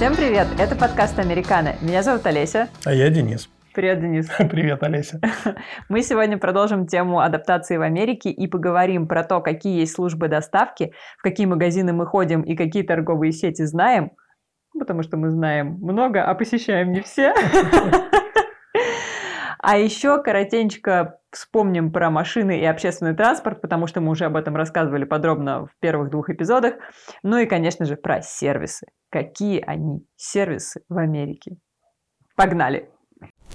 Всем привет! Это подкаст «Американо». Меня зовут Олеся. А я Денис. Привет, Денис. Привет, Олеся. Мы сегодня продолжим тему адаптации в Америке и поговорим про то, какие есть службы доставки, в какие магазины мы ходим и какие торговые сети знаем, потому что мы знаем много, а посещаем не все. А еще коротенько вспомним про машины и общественный транспорт, потому что мы уже об этом рассказывали подробно в первых двух эпизодах. Ну и, конечно же, про сервисы. Какие они сервисы в Америке? Погнали!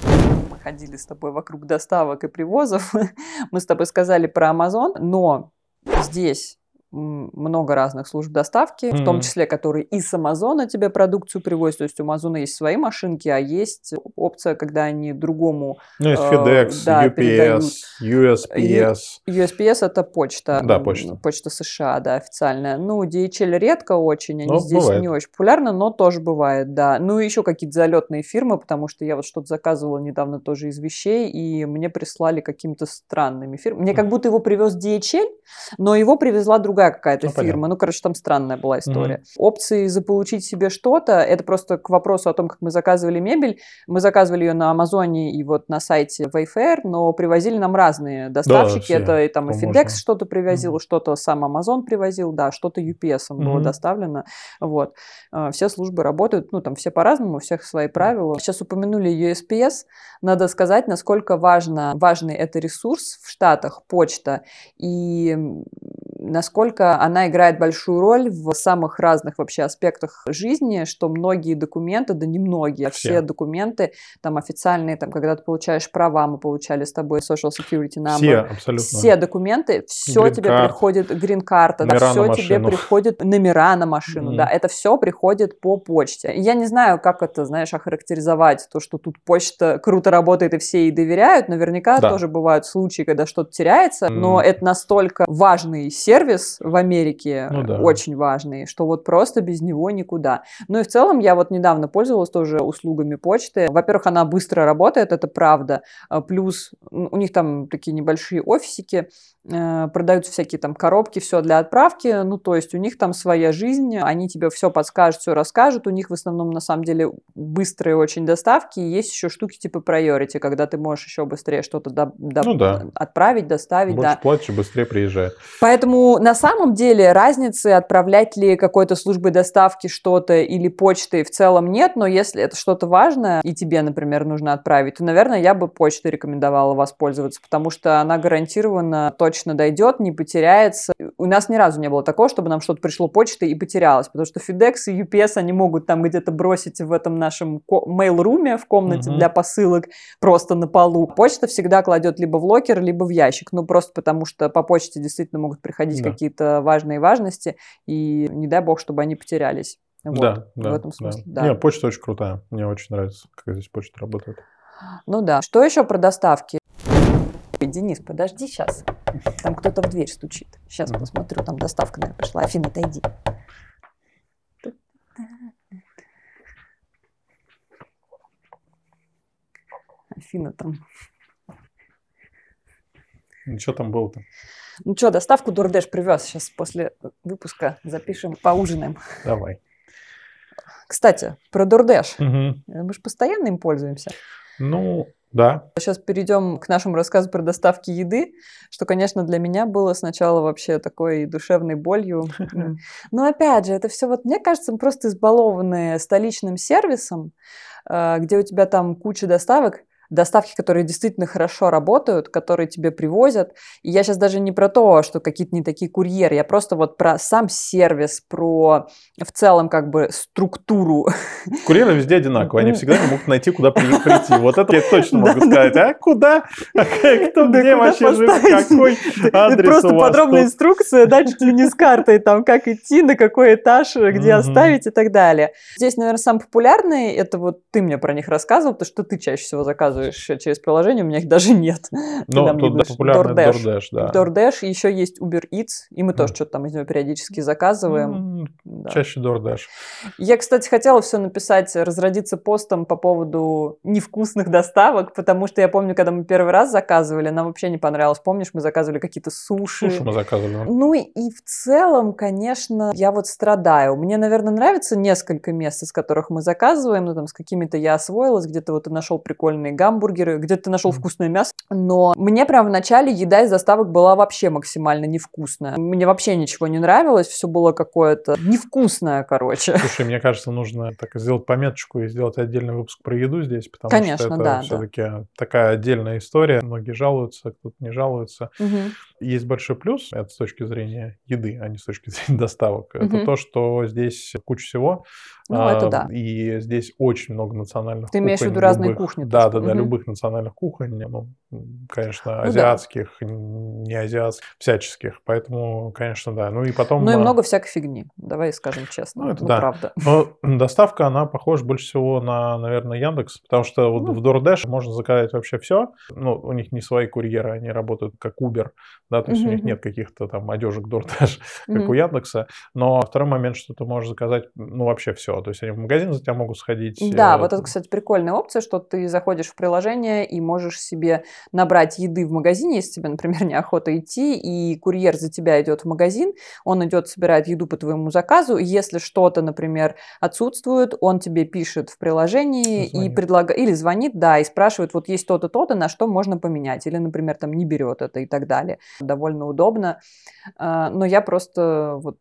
Мы ходили с тобой вокруг доставок и привозов. Мы с тобой сказали про Amazon, но здесь много разных служб доставки, mm-hmm. в том числе, которые и с Амазона тебе продукцию привозят. То есть у Амазона есть свои машинки, а есть опция, когда они другому... Ну, есть FedEx, э, да, UPS, USPS. USPS это почта. Да, почта. Почта США, да, официальная. Ну, DHL редко очень, они но здесь бывает. не очень популярны, но тоже бывает, да. Ну, и еще какие-то залетные фирмы, потому что я вот что-то заказывала недавно тоже из вещей, и мне прислали какими-то странными фирмами. Мне как будто его привез DHL, но его привезла другая другая какая-то ну, фирма. Понятно. Ну, короче, там странная была история. Mm-hmm. Опции заполучить себе что-то, это просто к вопросу о том, как мы заказывали мебель. Мы заказывали ее на Амазоне и вот на сайте Wayfair, но привозили нам разные доставщики. Да, это и там и FedEx что-то привозил, mm-hmm. что-то сам Amazon привозил, да, что-то UPS mm-hmm. было доставлено. Вот. А, все службы работают, ну, там все по-разному, у всех свои правила. Сейчас упомянули USPS. Надо сказать, насколько важно, важный это ресурс в Штатах, почта. И насколько она играет большую роль в самых разных вообще аспектах жизни, что многие документы, да не многие, а все, все документы там официальные, там, когда ты получаешь права, мы получали с тобой social security number. Все, абсолютно. Все документы, все тебе приходит, грин-карта, да, все тебе приходит, номера на машину, mm-hmm. да, это все приходит по почте. Я не знаю, как это, знаешь, охарактеризовать, то, что тут почта круто работает и все ей доверяют, наверняка да. тоже бывают случаи, когда что-то теряется, mm-hmm. но это настолько важный сервис, сервис в Америке ну, да. очень важный, что вот просто без него никуда. Ну и в целом я вот недавно пользовалась тоже услугами почты. Во-первых, она быстро работает, это правда. А плюс у них там такие небольшие офисики, продаются всякие там коробки, все для отправки. Ну то есть у них там своя жизнь, они тебе все подскажут, все расскажут. У них в основном на самом деле быстрые очень доставки. И есть еще штуки типа priority, когда ты можешь еще быстрее что-то до, до, ну, да. отправить, доставить. Больше да. платишь, быстрее приезжает. Поэтому на самом деле разницы отправлять ли какой-то службой доставки что-то или почтой в целом нет, но если это что-то важное и тебе, например, нужно отправить, то, наверное, я бы почтой рекомендовала воспользоваться, потому что она гарантированно точно дойдет, не потеряется. У нас ни разу не было такого, чтобы нам что-то пришло почтой и потерялось, потому что FedEx и UPS, они могут там где-то бросить в этом нашем mail-руме, в комнате угу. для посылок, просто на полу. Почта всегда кладет либо в локер, либо в ящик, ну просто потому что по почте действительно могут приходить да. какие-то важные важности, и не дай бог, чтобы они потерялись. Вот, да, да, в этом смысле. Да. Да. Не, почта очень крутая. Мне очень нравится, как здесь почта работает. Ну да. Что еще про доставки? Денис, подожди сейчас. Там кто-то в дверь стучит. Сейчас посмотрю, там доставка, наверное, пришла. Афина, отойди. Афина там. Ну, что там было-то? Ну что, доставку Дурдеш привез. Сейчас после выпуска запишем, поужинаем. Давай. Кстати, про Дурдеш. Угу. Мы же постоянно им пользуемся. Ну, да. Сейчас перейдем к нашему рассказу про доставки еды, что, конечно, для меня было сначала вообще такой душевной болью. Но опять же, это все вот, мне кажется, мы просто избалованные столичным сервисом, э, где у тебя там куча доставок, доставки, которые действительно хорошо работают, которые тебе привозят. И я сейчас даже не про то, что какие-то не такие курьеры, я просто вот про сам сервис, про в целом как бы структуру. Курьеры везде одинаковые, они всегда не могут найти, куда прийти. Вот это я точно могу сказать. А куда? А кто где вообще живет? Какой адрес Просто подробная инструкция, да, чуть ли не с картой, там, как идти, на какой этаж, где оставить и так далее. Здесь, наверное, самый популярный, это вот ты мне про них рассказывал, то что ты чаще всего заказываешь заказываешь через приложение, у меня их даже нет. Ну, тут да, популярный DoorDash. DoorDash, да. DoorDash, еще есть Uber Eats, и мы mm. тоже что-то там из него периодически заказываем. Mm, да. Чаще DoorDash. Я, кстати, хотела все написать, разродиться постом по поводу невкусных доставок, потому что я помню, когда мы первый раз заказывали, нам вообще не понравилось. Помнишь, мы заказывали какие-то суши. Суши мы заказывали. Ну и в целом, конечно, я вот страдаю. Мне, наверное, нравится несколько мест, из которых мы заказываем, ну там с какими-то я освоилась, где-то вот ты нашел прикольные гамбургеры, где-то ты нашел вкусное мясо, но мне прям в начале еда из доставок была вообще максимально невкусная. Мне вообще ничего не нравилось, все было какое-то невкусное, короче. Слушай, мне кажется, нужно так сделать пометочку и сделать отдельный выпуск про еду здесь, потому Конечно, что это да, все-таки да. такая отдельная история. Многие жалуются, кто-то не жалуется. Угу. Есть большой плюс, это с точки зрения еды, а не с точки зрения доставок. Угу. Это то, что здесь куча всего. Ну, а, это да. И здесь очень много национальных Ты кухонь. имеешь в виду разные кухни? Да, да, да, угу. любых национальных кухонь, ну, конечно, ну, азиатских, да. не азиатских, всяческих. Поэтому, конечно, да. Ну и потом... Ну и много всякой фигни, давай скажем честно. Ну, это ну, да. правда. Но доставка, она похожа больше всего на, наверное, Яндекс, потому что вот ну. в DoorDash можно заказать вообще все. Ну, у них не свои курьеры, они работают как Uber, да, то есть угу. у них нет каких-то там одежек DoorDash, как угу. у Яндекса. Но второй момент, что ты можешь заказать, ну, вообще все. То есть они в магазин за тебя могут сходить. Да, э, вот это, кстати, прикольная опция, что ты заходишь в приложение и можешь себе набрать еды в магазине, если тебе, например, неохота идти, и курьер за тебя идет в магазин, он идет, собирает еду по твоему заказу, если что-то, например, отсутствует, он тебе пишет в приложении звонит. и предлагает, или звонит, да, и спрашивает, вот есть то-то, то-то, на что можно поменять, или, например, там не берет это и так далее. Довольно удобно, а, но я просто вот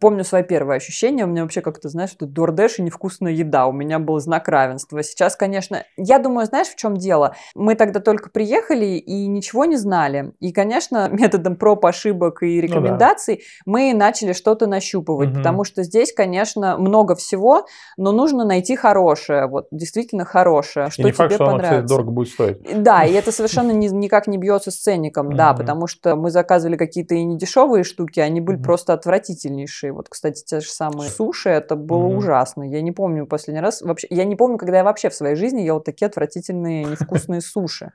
Помню свои первые ощущения. У меня вообще как-то, знаешь, это дордеш и невкусная еда. У меня был знак равенства. Сейчас, конечно, я думаю, знаешь, в чем дело? Мы тогда только приехали и ничего не знали. И, конечно, методом проб, ошибок и рекомендаций ну, да. мы начали что-то нащупывать. Угу. Потому что здесь, конечно, много всего, но нужно найти хорошее. Вот действительно хорошее. Что и не тебе факт, что понравится. Оно, кстати, дорого будет стоить. Да, и это совершенно ни, никак не бьется с ценником. Да, потому что мы заказывали какие-то и недешевые штуки, они были просто отвратительные ужаснейшие. Вот, кстати, те же самые суши, это было mm-hmm. ужасно. Я не помню последний раз, вообще, я не помню, когда я вообще в своей жизни ела такие отвратительные, невкусные суши.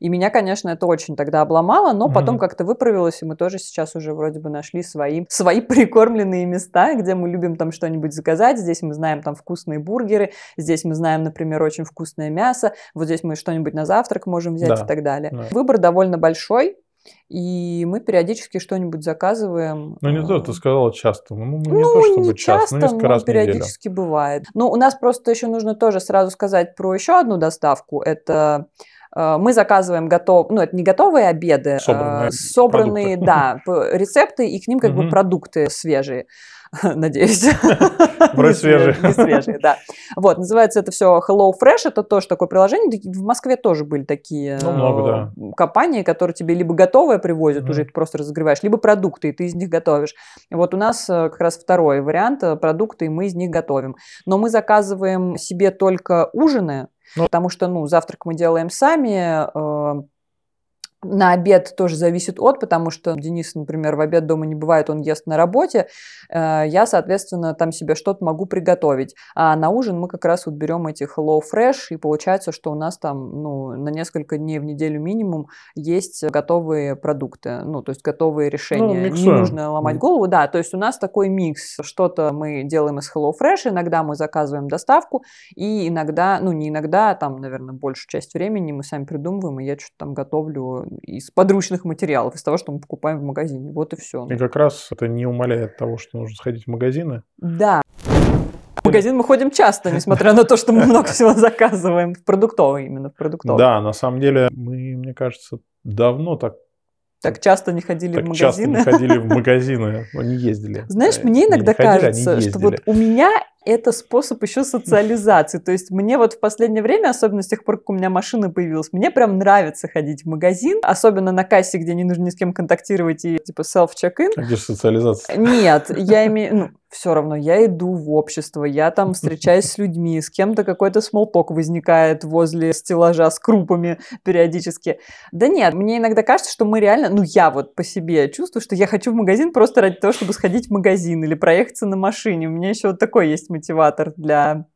И меня, конечно, это очень тогда обломало, но потом как-то выправилось, и мы тоже сейчас уже вроде бы нашли свои, свои прикормленные места, где мы любим там что-нибудь заказать. Здесь мы знаем там вкусные бургеры, здесь мы знаем, например, очень вкусное мясо, вот здесь мы что-нибудь на завтрак можем взять да. и так далее. Да. Выбор довольно большой, и мы периодически что-нибудь заказываем. Ну, не то, ты сказала часто. Ну, не ну, то, чтобы не часто, но несколько раз в периодически неделю. бывает. Но у нас просто еще нужно тоже сразу сказать про еще одну доставку. Это э, мы заказываем готов, ну это не готовые обеды, собранные, а собранные, да, рецепты и к ним как бы продукты свежие. надеюсь. Брось свежие. Не свежие, да. Вот, называется это все Hello Fresh, это тоже такое приложение. В Москве тоже были такие ну, много, да. компании, которые тебе либо готовое привозят, уже ты просто разогреваешь, либо продукты, и ты из них готовишь. Вот у нас э, как раз второй вариант, э, продукты, и мы из них готовим. Но мы заказываем себе только ужины, ну, потому что, ну, завтрак мы делаем сами, э, на обед тоже зависит от, потому что Денис, например, в обед дома не бывает, он ест на работе. Э, я, соответственно, там себе что-то могу приготовить. А на ужин мы как раз вот берем эти Hello Fresh, и получается, что у нас там ну, на несколько дней в неделю минимум есть готовые продукты, ну, то есть готовые решения. Ну, не нужно ломать голову. Да, то есть у нас такой микс. Что-то мы делаем из Hello Fresh, иногда мы заказываем доставку, и иногда, ну, не иногда, а там, наверное, большую часть времени мы сами придумываем, и я что-то там готовлю из подручных материалов, из того, что мы покупаем в магазине. Вот и все. И как раз это не умаляет того, что нужно сходить в магазины. Да. В магазин мы ходим часто, несмотря на то, что мы много всего заказываем. В продуктовый именно, в продуктовый. Да, на самом деле мы, мне кажется, давно так так часто не ходили так в магазины. часто не ходили в магазины, не ездили. Знаешь, мне иногда ходили, кажется, что вот у меня это способ еще социализации. То есть мне вот в последнее время, особенно с тех пор, как у меня машина появилась, мне прям нравится ходить в магазин, особенно на кассе, где не нужно ни с кем контактировать и типа self-check-in. А где же социализация? Нет, я имею... Ну, все равно я иду в общество, я там встречаюсь с людьми, с кем-то какой-то смолток возникает возле стеллажа с крупами периодически. Да нет, мне иногда кажется, что мы реально, ну я вот по себе чувствую, что я хочу в магазин просто ради того, чтобы сходить в магазин или проехаться на машине. У меня еще вот такой есть мотиватор для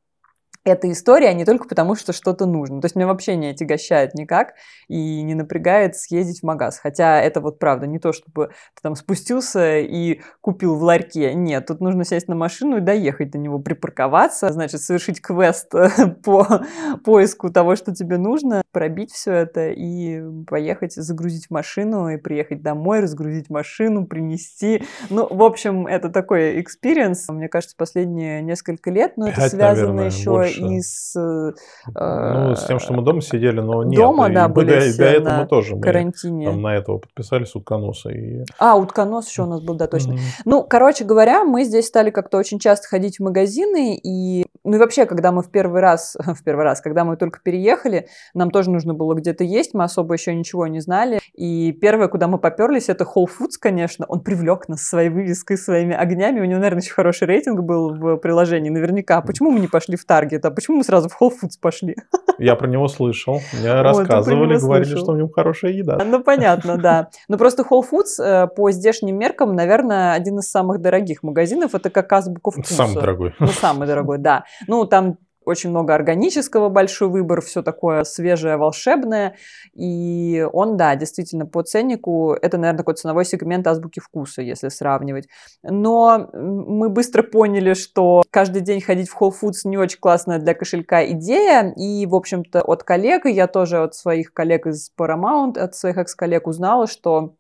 эта история, а не только потому, что что-то нужно. То есть меня вообще не отягощает никак и не напрягает съездить в магаз. Хотя это вот правда не то, чтобы ты там спустился и купил в ларьке. Нет, тут нужно сесть на машину и доехать до него, припарковаться, значит, совершить квест по поиску того, что тебе нужно, пробить все это и поехать, загрузить в машину и приехать домой, разгрузить машину, принести. Ну, в общем, это такой experience, мне кажется, последние несколько лет, но это связано еще больше. И с... Ну, с тем, что мы дома сидели, но нет. Дома, да, были до, все до этого мы тоже. Карантине. Мы там на этого подписались утконоса. И... А, утконос еще у нас был, да, точно. Mm-hmm. Ну, короче говоря, мы здесь стали как-то очень часто ходить в магазины, и ну и вообще, когда мы в первый раз, в первый раз, когда мы только переехали, нам тоже нужно было где-то есть, мы особо еще ничего не знали. И первое, куда мы поперлись, это Whole Foods, конечно. Он привлек нас своей вывеской, своими огнями. У него, наверное, очень хороший рейтинг был в приложении. Наверняка. Почему мы не пошли в Target, а почему мы сразу в Whole Foods пошли? Я про него слышал. Мне рассказывали, говорили, что у него хорошая еда. Ну, понятно, да. Но просто Whole Foods э, по здешним меркам, наверное, один из самых дорогих магазинов. Это как азбука вкуса. Самый дорогой. Ну, самый дорогой, да. Ну, там очень много органического, большой выбор, все такое свежее, волшебное. И он, да, действительно, по ценнику, это, наверное, такой ценовой сегмент азбуки вкуса, если сравнивать. Но мы быстро поняли, что каждый день ходить в Whole Foods не очень классная для кошелька идея. И, в общем-то, от коллег, я тоже от своих коллег из Paramount, от своих экс-коллег узнала, что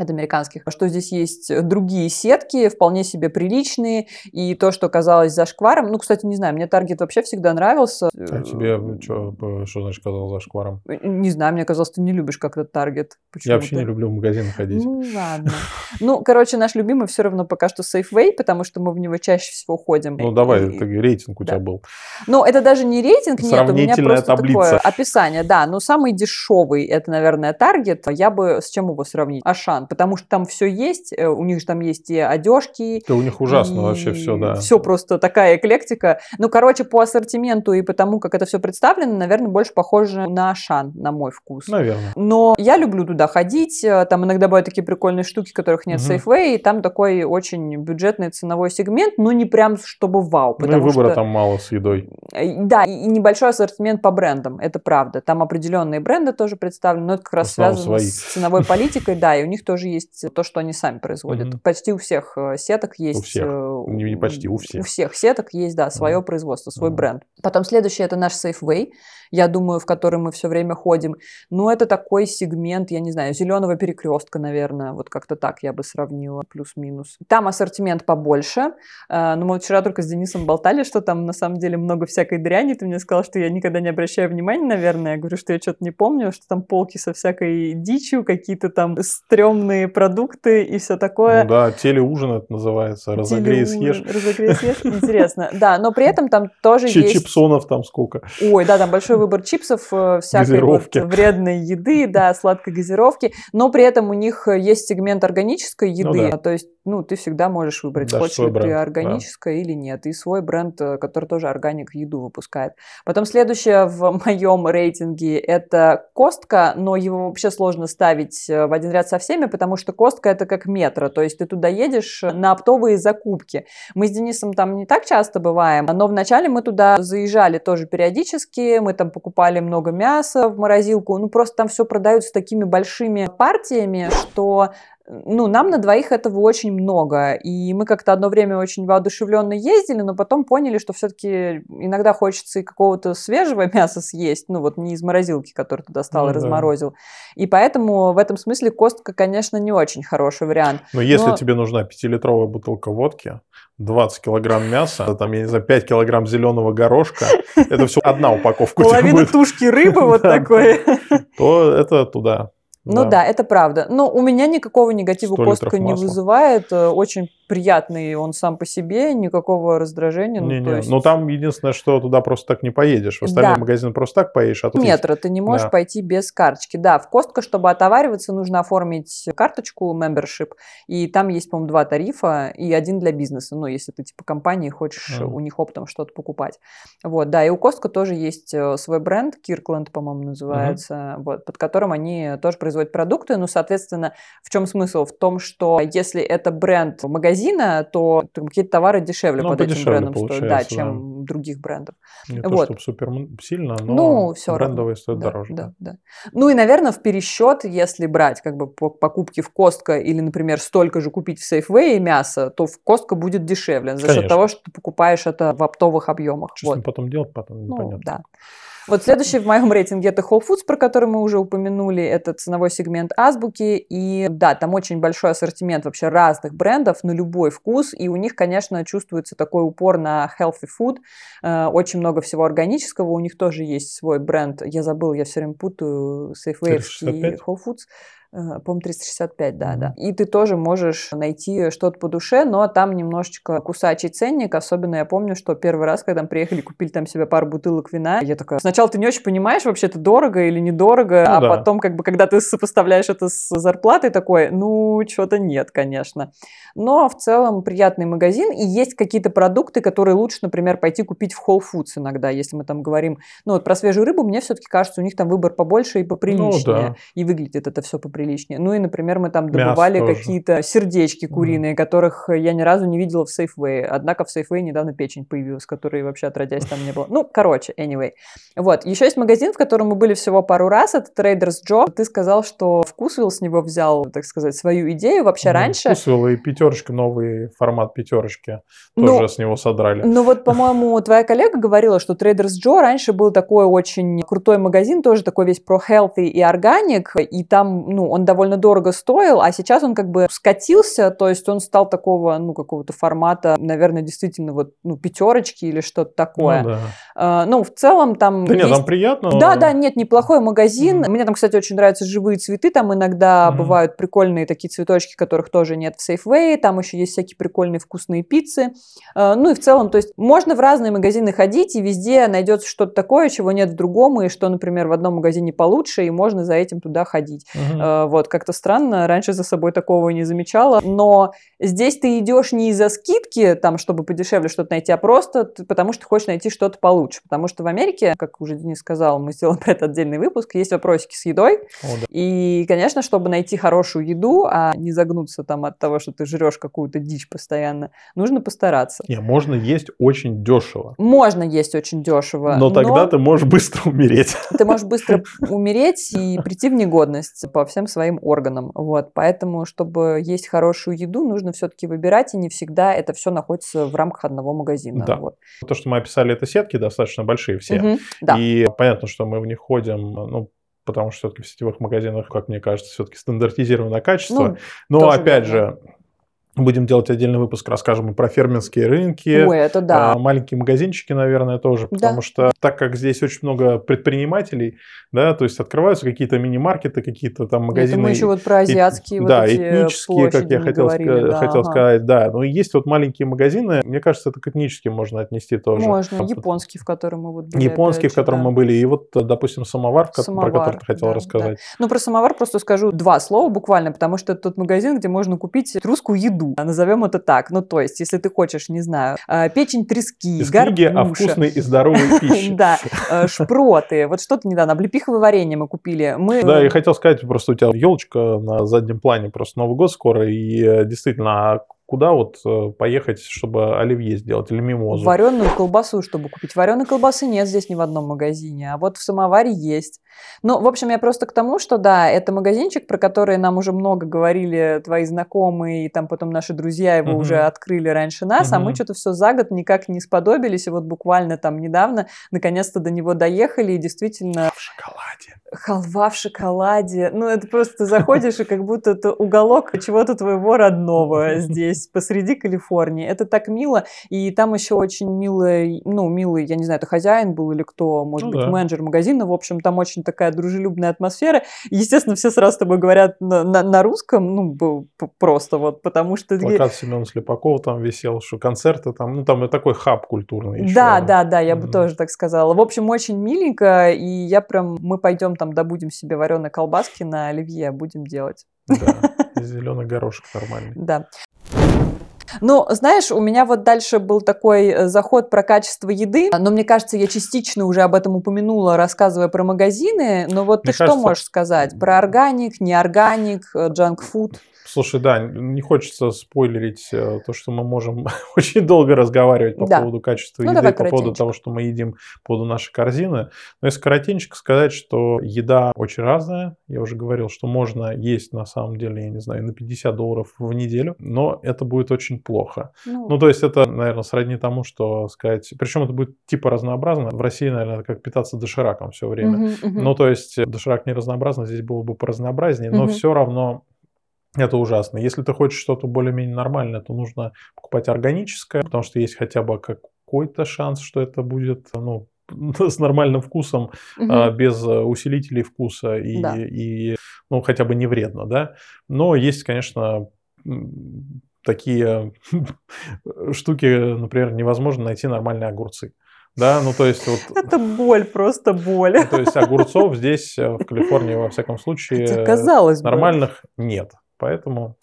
от американских, что здесь есть другие сетки, вполне себе приличные, и то, что казалось зашкваром, ну, кстати, не знаю, мне Таргет вообще всегда нравился. А тебе что, что значит казалось зашкваром? Не знаю, мне казалось, ты не любишь как-то Таргет. Я вообще не люблю в магазин ходить. Ну, ладно. Ну, короче, наш любимый все равно пока что Safeway, потому что мы в него чаще всего ходим. Ну, давай, это рейтинг у тебя был. Ну, это даже не рейтинг, нет, у меня просто таблица. такое описание, да, но самый дешевый, это, наверное, Таргет, я бы с чем его сравнить? Ашан, потому что там все есть, э, у них же там есть и одежки. Да у них ужасно вообще все, да. Все просто такая эклектика. Ну, короче, по ассортименту и потому, как это все представлено, наверное, больше похоже на Ашан, на мой вкус. Наверное. Но я люблю туда ходить, э, там иногда бывают такие прикольные штуки, которых нет угу. Safeway, и там такой очень бюджетный ценовой сегмент, но не прям чтобы вау. Ну и выбора что... там мало с едой. Э, да, и небольшой ассортимент по брендам, это правда. Там определенные бренды тоже представлены, но это как раз связано свои. с ценовой политикой, да, и у них тоже есть есть то, что они сами производят. Mm-hmm. Почти у всех э, сеток есть... У всех. Э, не, не почти, у всех. У всех сеток есть, да, свое mm-hmm. производство, свой mm-hmm. бренд. Потом следующий это наш Safeway я думаю, в который мы все время ходим. Но это такой сегмент, я не знаю, зеленого перекрестка, наверное, вот как-то так я бы сравнила, плюс-минус. Там ассортимент побольше, э, но мы вчера только с Денисом болтали, что там на самом деле много всякой дряни. Ты мне сказал, что я никогда не обращаю внимания, наверное. Я говорю, что я что-то не помню, что там полки со всякой дичью, какие-то там стрёмные продукты и все такое. Ну да, телеужин это называется, разогрей съешь. Разогрей съешь, интересно. Да, но при этом там тоже есть... Чипсонов там сколько? Ой, да, там большой выбор чипсов, э, всякой вот вредной еды, да, сладкой газировки, но при этом у них есть сегмент органической ну еды, то есть ну, ты всегда можешь выбрать, Даже хочешь ли бренд, ты органическое да. или нет. И свой бренд, э, который тоже органик еду выпускает. Потом следующее в моем рейтинге это Костка, но его вообще сложно ставить э, в один ряд со всеми, потому что Костка это как метро, то есть ты туда едешь на оптовые закупки. Мы с Денисом там не так часто бываем, но вначале мы туда заезжали тоже периодически, мы там покупали много мяса в морозилку, ну просто там все продаются такими большими партиями, что ну, нам на двоих этого очень много. И мы как-то одно время очень воодушевленно ездили, но потом поняли, что все-таки иногда хочется и какого-то свежего мяса съесть, ну, вот не из морозилки, который ты достал ну, и разморозил. Да. И поэтому в этом смысле костка, конечно, не очень хороший вариант. Но, но... если тебе нужна пятилитровая бутылка водки, 20 килограмм мяса, там, я не знаю, 5 килограмм зеленого горошка, это все одна упаковка. Половина тушки рыбы вот такой. То это туда. Ну да. да, это правда. Но у меня никакого негатива костка не вызывает. Э, очень приятный он сам по себе, никакого раздражения. Не, ну, не. Есть... Но там единственное, что туда просто так не поедешь. В остальные да. магазины просто так поедешь. А тут Метро есть... ты не можешь да. пойти без карточки. Да, в Костко, чтобы отовариваться, нужно оформить карточку membership, и там есть, по-моему, два тарифа, и один для бизнеса, ну, если ты типа компании хочешь mm. у них оптом что-то покупать. Вот, да, и у Костко тоже есть э, свой бренд, Kirkland, по-моему, называется, mm-hmm. вот, под которым они тоже производят продукты, ну, соответственно, в чем смысл? В том, что если это бренд в магазине, магазина, то какие-то товары дешевле ну, под этим брендом стоят, да, чем да. других брендов. Не вот. то, чтобы супер сильно, но ну, все брендовые равно. стоят да, дороже. Да, да. Ну и, наверное, в пересчет, если брать как бы покупки в Костко или, например, столько же купить в Safeway мясо, то в Костко будет дешевле за счет того, что ты покупаешь это в оптовых объемах. Что вот. с ним потом делать, потом непонятно. Ну, да. Вот следующий в моем рейтинге это Whole Foods, про который мы уже упомянули. Это ценовой сегмент Азбуки. И да, там очень большой ассортимент вообще разных брендов на любой вкус. И у них, конечно, чувствуется такой упор на healthy food. Э, очень много всего органического. У них тоже есть свой бренд. Я забыл, я все время путаю Safeway и Whole Foods. Э, по-моему, 365, да, да. И ты тоже можешь найти что-то по душе, но там немножечко кусачий ценник. Особенно я помню, что первый раз, когда мы приехали, купили там себе пару бутылок вина, я такая, сначала ты не очень понимаешь, вообще это дорого или недорого, ну, а да. потом, как бы, когда ты сопоставляешь это с зарплатой, такой, ну, что-то нет, конечно. Но в целом приятный магазин, и есть какие-то продукты, которые лучше, например, пойти купить в Whole Foods иногда, если мы там говорим, ну, вот про свежую рыбу, мне все-таки кажется, у них там выбор побольше и поприличнее, ну, да. и выглядит это все поприличнее приличнее. Ну и, например, мы там добывали какие-то сердечки куриные, mm. которых я ни разу не видела в Safeway. Однако в Safeway недавно печень появилась, которой вообще отродясь там не было. Ну, короче, anyway. Вот. Еще есть магазин, в котором мы были всего пару раз. Это Trader's Joe. Ты сказал, что Вкусвилл с него взял, так сказать, свою идею. Вообще mm. раньше... Вкусвилл и пятерочка, новый формат пятерочки тоже ну, с него содрали. Ну вот, по-моему, твоя коллега говорила, что Trader's Joe раньше был такой очень крутой магазин, тоже такой весь про healthy и органик, и там, ну, он довольно дорого стоил, а сейчас он как бы скатился, то есть он стал такого, ну, какого-то формата, наверное, действительно вот, ну, пятерочки или что-то такое. Ну, да. а, ну в целом там... Да есть... нет, там приятно. Да, да, нет, неплохой магазин. Mm. Мне там, кстати, очень нравятся живые цветы, там иногда mm. бывают прикольные такие цветочки, которых тоже нет в Safeway, там еще есть всякие прикольные вкусные пиццы. А, ну и в целом, то есть можно в разные магазины ходить, и везде найдется что-то такое, чего нет в другом, и что, например, в одном магазине получше, и можно за этим туда ходить. Mm-hmm. Вот, как-то странно, раньше за собой такого не замечала, но здесь ты идешь не из-за скидки, там, чтобы подешевле что-то найти, а просто потому что хочешь найти что-то получше, потому что в Америке, как уже Денис сказал, мы сделаем про это отдельный выпуск, есть вопросики с едой, О, да. и, конечно, чтобы найти хорошую еду, а не загнуться там от того, что ты жрешь какую-то дичь постоянно, нужно постараться. Не, можно есть очень дешево. Можно есть очень дешево. Но, но тогда ты можешь быстро умереть. Ты можешь быстро умереть и прийти в негодность по всем своим органам. Вот. Поэтому, чтобы есть хорошую еду, нужно все-таки выбирать, и не всегда это все находится в рамках одного магазина. Да. Вот. То, что мы описали, это сетки достаточно большие все. Угу, да. И понятно, что мы в них ходим, ну, потому что все-таки в сетевых магазинах, как мне кажется, все-таки стандартизированное качество. Ну, Но опять верно. же, Будем делать отдельный выпуск, расскажем и про фермерские рынки. Ой, это да. А, маленькие магазинчики, наверное, тоже. Потому да. что так как здесь очень много предпринимателей, да, то есть открываются какие-то мини-маркеты, какие-то там магазины. Это мы еще вот про азиатские и, вот Да, этнические, как я хотел, говорили, да, хотел ага. сказать, да. Но есть вот маленькие магазины, мне кажется, это к этническим можно отнести тоже. Можно. Японский, в котором мы вот были. Японский, в котором да. мы были. И вот, допустим, самовар, самовар про который ты хотел да, рассказать. Да. Ну, про самовар просто скажу два слова буквально, потому что это тот магазин, где можно купить русскую еду. Назовем это так. Ну, то есть, если ты хочешь, не знаю, а, печень трески, Из книги о вкусной и здоровой пище. Да, э, шпроты. Вот что-то недавно, облепиховое варенье мы купили. Мы... Да, я хотел сказать, просто у тебя елочка на заднем плане, просто Новый год скоро, и э, действительно, а куда вот э, поехать, чтобы оливье сделать или мимозу? Вареную колбасу, чтобы купить. Вареной колбасы нет здесь ни в одном магазине, а вот в самоваре есть. Ну, в общем, я просто к тому, что да, это магазинчик, про который нам уже много говорили твои знакомые, и там потом наши друзья его угу. уже открыли раньше нас, угу. а мы что-то все за год никак не сподобились, и вот буквально там недавно наконец-то до него доехали, и действительно... В шоколаде. Халва в шоколаде. Ну, это просто заходишь, и как будто это уголок чего-то твоего родного здесь, посреди Калифорнии. Это так мило. И там еще очень милый, ну, милый, я не знаю, это хозяин был или кто, может ну, быть, да. менеджер магазина. В общем, там очень такая дружелюбная атмосфера. Естественно, все сразу с тобой говорят на, на, на русском, ну, просто вот, потому что... Плакат Семена Слепакова там висел, что концерты там, ну, там и такой хаб культурный еще. Да, да, да, я mm-hmm. бы тоже так сказала. В общем, очень миленько, и я прям, мы пойдем там добудем себе вареные колбаски на оливье, будем делать. Да, зеленый горошек нормальный. Да. Ну, знаешь, у меня вот дальше был такой э, заход про качество еды, но мне кажется, я частично уже об этом упомянула, рассказывая про магазины. Но вот мне ты кажется, что можешь сказать про органик, неорганик, джанк-фуд? Слушай, да, не хочется спойлерить э, то, что мы можем очень долго разговаривать по да. поводу качества ну, еды, по поводу того, что мы едим, по поводу нашей корзины. Но если коротенько сказать, что еда очень разная. Я уже говорил, что можно есть на самом деле, я не знаю, на 50 долларов в неделю, но это будет очень плохо. Ну, ну то есть это, наверное, сродни тому, что сказать... Причем это будет типа разнообразно. В России, наверное, как питаться дошираком все время. Угу, угу. Ну, то есть доширак не разнообразно, здесь было бы поразнообразнее, но угу. все равно это ужасно. Если ты хочешь что-то более-менее нормальное, то нужно покупать органическое, потому что есть хотя бы какой-то шанс, что это будет ну, с нормальным вкусом, угу. без усилителей вкуса и, да. и ну, хотя бы не вредно, да. Но есть, конечно, такие штуки, например, невозможно найти нормальные огурцы. Да, ну то есть вот... Это боль, просто боль. Ну, то есть огурцов здесь, э, в Калифорнии, во всяком случае, казалось нормальных бы. нет. Поэтому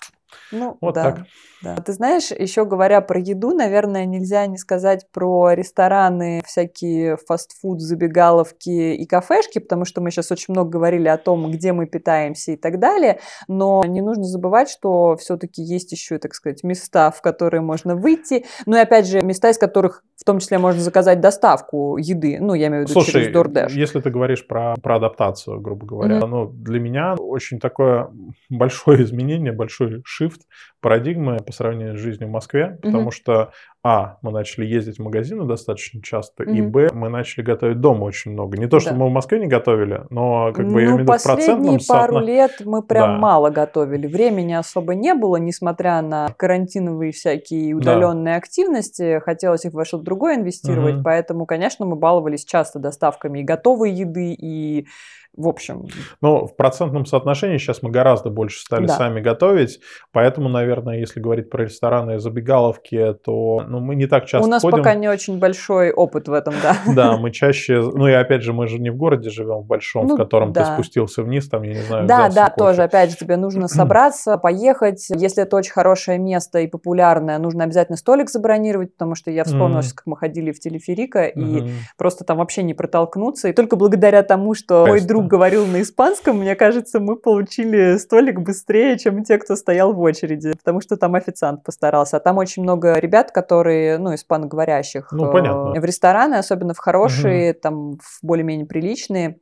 ну, вот да. так. Да. Ты знаешь, еще говоря про еду, наверное, нельзя не сказать про рестораны, всякие фастфуд, забегаловки и кафешки, потому что мы сейчас очень много говорили о том, где мы питаемся и так далее, но не нужно забывать, что все-таки есть еще, так сказать, места, в которые можно выйти, ну и опять же, места, из которых в том числе можно заказать доставку еды, ну, я имею в виду Слушай, через DoorDash. если ты говоришь про, про адаптацию, грубо говоря, mm-hmm. ну, для меня очень такое большое изменение, большой shift парадигмы по сравнению с жизнью в Москве, потому угу. что а, мы начали ездить в магазины достаточно часто, mm-hmm. и б, мы начали готовить дома очень много. Не то, что да. мы в Москве не готовили, но как бы ну, я имею в виду в процентном пару соотно... лет мы прям да. мало готовили. Времени особо не было, несмотря на карантиновые всякие удаленные да. активности. Хотелось их во что-то другое инвестировать, mm-hmm. поэтому, конечно, мы баловались часто доставками и готовой еды, и в общем. Ну, в процентном соотношении сейчас мы гораздо больше стали да. сами готовить, поэтому, наверное, если говорить про рестораны и забегаловки, то ну, мы не так часто У нас ходим. пока не очень большой опыт в этом, да. Да, мы чаще, ну и опять же, мы же не в городе живем, в большом, ну, в котором да. ты спустился вниз, там, я не знаю, Да, да, кофе. тоже, опять же, тебе нужно собраться, поехать. Если это очень хорошее место и популярное, нужно обязательно столик забронировать, потому что я вспомнила, mm. как мы ходили в телеферика, и mm-hmm. просто там вообще не протолкнуться. И только благодаря тому, что мой друг говорил на испанском, мне кажется, мы получили столик быстрее, чем те, кто стоял в очереди, потому что там официант постарался. А там очень много ребят, которые, ну, испаноговорящих ну, понятно. в рестораны, особенно в хорошие, угу. там, в более-менее приличные,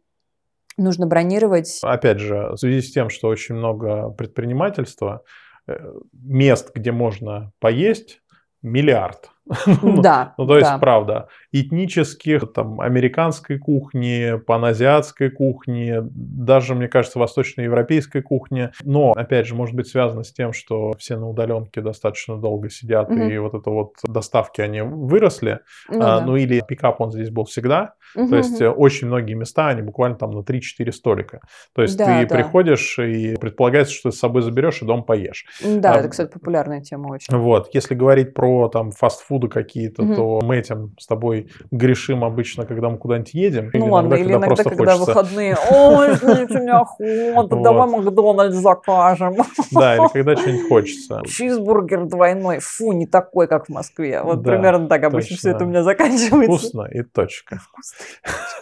нужно бронировать. Опять же, в связи с тем, что очень много предпринимательства, э, мест, где можно поесть, миллиард. Да. ну, то есть, да. правда, этнических, там, американской кухни, паназиатской кухни, даже, мне кажется, восточноевропейской кухни. Но, опять же, может быть связано с тем, что все на удаленке достаточно долго сидят, угу. и вот это вот доставки, они выросли. Ну, а, да. ну или пикап, он здесь был всегда. Угу. То есть, очень многие места, они буквально там на 3-4 столика. То есть, да, ты да. приходишь, и предполагается, что ты с собой заберешь и дом поешь. Да, а, это, кстати, популярная тема очень. Вот. Если говорить про там фастфуд фастфуды какие-то, угу. то мы этим с тобой грешим обычно, когда мы куда-нибудь едем. Ну или ладно, иногда, или иногда, когда хочется... выходные. Ой, извините, неохота, давай Макдональдс закажем. Да, или когда что-нибудь хочется. Чизбургер двойной, фу, не такой, как в Москве. Вот примерно так обычно все это у меня заканчивается. Вкусно и точка. Вкусно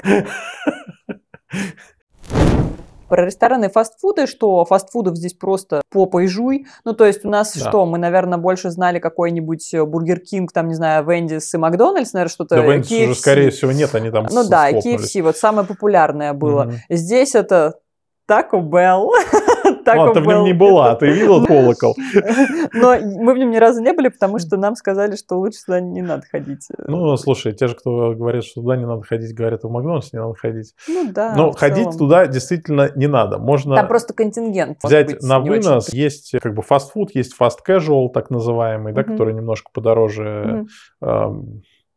и точка. Про рестораны фастфуды, что фастфудов здесь просто попой жуй. Ну, то есть у нас да. что, мы, наверное, больше знали какой-нибудь Burger King, там, не знаю, Wendy's и Макдональдс, наверное, что-то. Да, Wendy's уже, скорее всего, нет, они там Ну да, KFC, вот самое популярное было. Угу. Здесь это Taco Bell. Taco а, ты в нем не была, ты видел колокол. Но мы в нем ни разу не были, потому что нам сказали, что лучше туда не надо ходить. Ну, слушай, те же, кто говорят, что туда не надо ходить, говорят, в Макдональдс не надо ходить. Ну да. Но ходить целом. туда действительно не надо. Можно Там просто контингент. Взять быть, на вынос. Очень... Есть как бы фастфуд, есть fast casual, так называемый, да, который немножко подороже.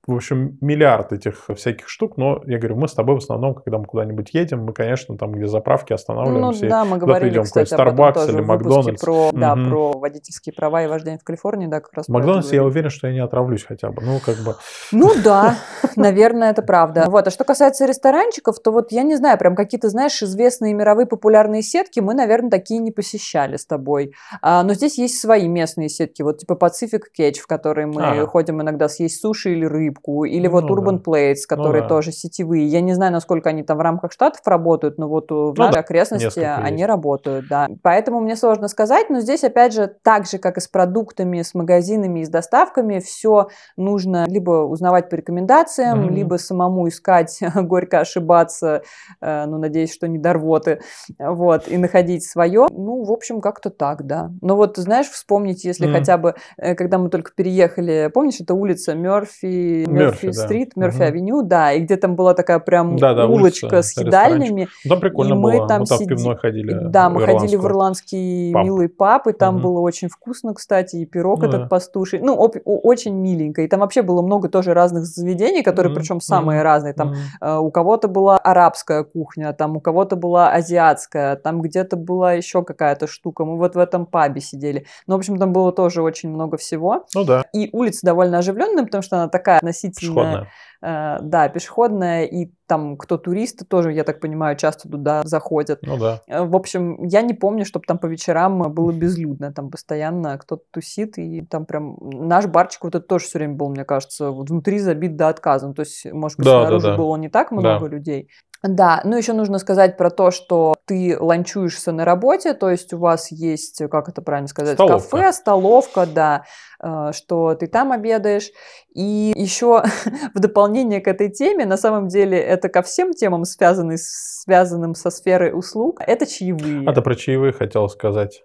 В общем, миллиард этих всяких штук, но я говорю, мы с тобой в основном, когда мы куда-нибудь едем, мы, конечно, там, где заправки останавливаемся. Ну да, мы говорили, идем, кстати, Starbucks или Макдональдс. Про, угу. Да, про водительские права и вождение в Калифорнии, да, как раз. Макдональдс, я уверен, что я не отравлюсь хотя бы, ну, как бы. Ну да, наверное, это правда. Вот, а что касается ресторанчиков, то вот я не знаю, прям какие-то, знаешь, известные мировые популярные сетки мы, наверное, такие не посещали с тобой. А, но здесь есть свои местные сетки, вот типа Pacific Catch, в которые мы ходим иногда съесть суши или рыбу юбку, или вот Ну Urban да. Plates, Ну которые да. тоже сетевые. Я не знаю, насколько они там в рамках штатов работают, но вот в Ну нашей да, окрестности они есть. работают, да. Поэтому мне сложно сказать, но здесь, опять же, так же, как и с продуктами, с магазинами и с доставками, все нужно либо узнавать по рекомендациям, Мгм. либо самому искать, горько ошибаться, э, ну, надеюсь, что не до рвоты, вот, и находить свое. Ну, в общем, как-то так, да. Но вот, знаешь, вспомнить, если М. хотя бы, э, когда мы только переехали, помнишь, это улица Мерфи, Мерфи, Мерфи да. Стрит, Мерфи Мгм. Авеню, да, и где там была такая прям Да-да, улочка улица, с едальными, Ну, там прикольно и мы было. там мы там сиди- пивной ходили. да, мы ходили в ирландский Паб. милый паб, и там Мгм. было очень вкусно, кстати, и пирог Ну этот да. пастуший. Ну, оп- очень миленько. И там вообще было много тоже разных заведений, которые Мгм, причем самые мгм, разные. Там э, у кого-то была арабская кухня, там у кого-то была азиатская, там где-то была еще какая-то штука. Мы вот в этом пабе сидели. Ну, в общем, там было тоже очень много всего. Ну да, И улица довольно оживленная, потому что она такая относительно... пешеходная. э, да, пешеходная, и там кто туристы тоже, я так понимаю, часто туда заходят. Ну да. Э, В общем, я не помню, чтобы там по вечерам было безлюдно. Там постоянно кто-то тусит, и там прям наш барчик вот это тоже все время был, мне кажется, вот внутри забит до отказа. Ну, То есть, может быть, Да, да, снаружи да. было не так Да. много людей. Да, ну еще нужно сказать про то, что ты ланчуешься на работе, то есть у вас есть, как это правильно сказать, Столовка. кафе, столовка, да, э, что ты там обедаешь. И еще в дополнение к этой теме, на самом деле это ко всем темам, связанным, связанным со сферой услуг, это чаевые. А ты про чаевые хотел сказать.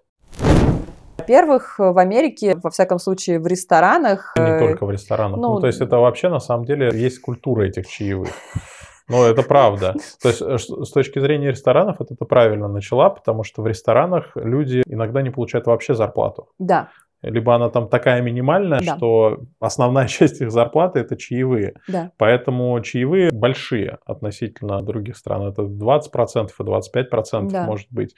Во-первых, в Америке, во всяком случае, в ресторанах... Не э, только в ресторанах. Ну, ну, то есть это вообще на самом деле есть культура этих чаевых. Ну, это правда. То есть э, с точки зрения ресторанов это ты правильно начала, потому что в ресторанах люди иногда не получают вообще зарплату. Да, Либо она там такая минимальная, Да. что основная часть их зарплаты это чаевые. да. Поэтому чаевые большие относительно других стран. Это 20% и 25% Да. может быть.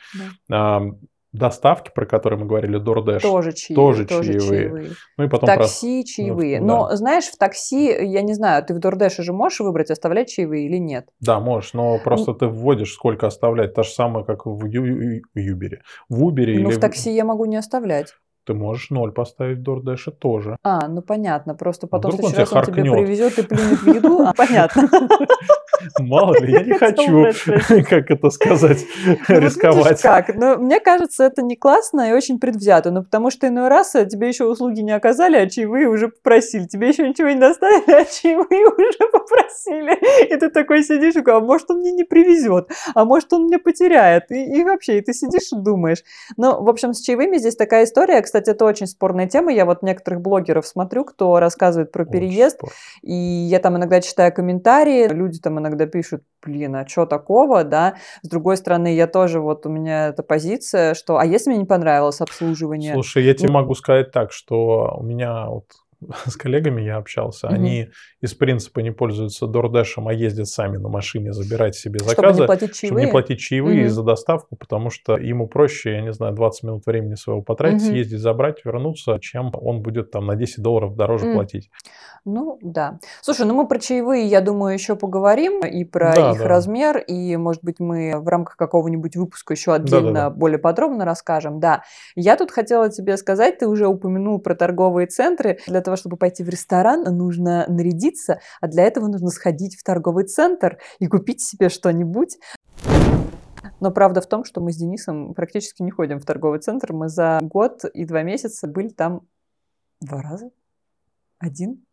Ам, Доставки, про которые мы говорили, DoorDash. Тоже чаевые. тоже тоже чаевые. чаевые. Ну и В потом про- такси чаевые. ну, Но, да. знаешь, в такси, я не знаю, ты в Дордеше же можешь выбрать, оставлять чаевые или нет? Да, можешь, но просто ты вводишь, сколько оставлять. То же самое, как в Юбере. В Убере Ну, или в такси я могу не оставлять. Ты можешь ноль поставить в DoorDash тоже. А, ну понятно. Просто потом в Вдруг он следующий тебя раз он тебе привезет и плюнет в еду. А, понятно. Мало ли, я не хочу, как это сказать, Ну, рисковать. как? Ну, мне кажется, это не классно и очень предвзято. Ну, потому что иной раз э, тебе еще услуги не оказали, а чаевые уже попросили. Тебе еще ничего не доставили, а чаевые уже попросили. И ты такой сидишь и говоришь, а может, он мне не привезет, а может, он мне потеряет. И, и вообще, и ты сидишь и думаешь. Ну, в общем, с чаевыми здесь такая история. Кстати, это очень спорная тема. Я вот некоторых блогеров смотрю, кто рассказывает про Очень переезд. И я там иногда читаю комментарии, люди там иногда пишут, блин, а что такого, да? С другой стороны, я тоже, вот у меня эта позиция, что, а если мне не понравилось обслуживание? Слушай, я тебе Ну- могу сказать так, что у меня вот с коллегами я общался, Мгм. они из принципа не пользуются DoorDash, а ездят сами на машине забирать себе чтобы заказы, не платить чтобы чаевые? не платить чаевые Мгм. за доставку, потому что ему проще, я не знаю, 20 минут времени своего потратить, Мгм. съездить, забрать, вернуться, чем он будет там на 10 долларов дороже М. платить. Ну, да. Слушай, ну мы про чаевые, я думаю, еще поговорим, и про Да, их да. размер, и, может быть, мы в рамках какого-нибудь выпуска еще отдельно Да-да-да. более подробно расскажем. Да, я тут хотела тебе сказать, ты уже упомянул про торговые центры. Для того, чтобы пойти в ресторан, нужно нарядиться, а для этого нужно сходить в торговый центр и купить себе что-нибудь. Но правда в том, что мы с Денисом практически не ходим в торговый центр. Мы за год и два месяца были там два раза. Один?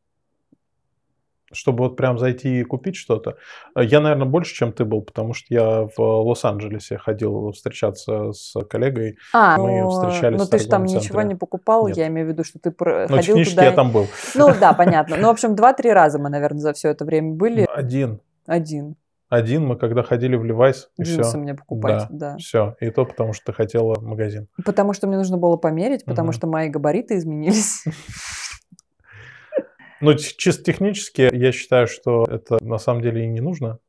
Чтобы вот прям зайти и купить что-то. Э, Я, наверное, больше, чем ты был, потому что я в Лос-Анджелесе ходил встречаться с коллегой. А, Мы ну, встречались ну ты же там торговом ничего центре. не покупал, Нет. я имею в виду, что ты Но ходил технически туда. я там был. Ну да, понятно. Ну, в общем, два-три раза мы, наверное, за все это время были. Один. Один. Один мы когда ходили в Левайс, и Джинсы все. мне покупать, да. Все. И то потому, что ты хотела магазин. Потому что мне нужно было померить, потому Мгм. что мои габариты изменились. Ну, чисто технически я считаю, что это на самом деле и не нужно.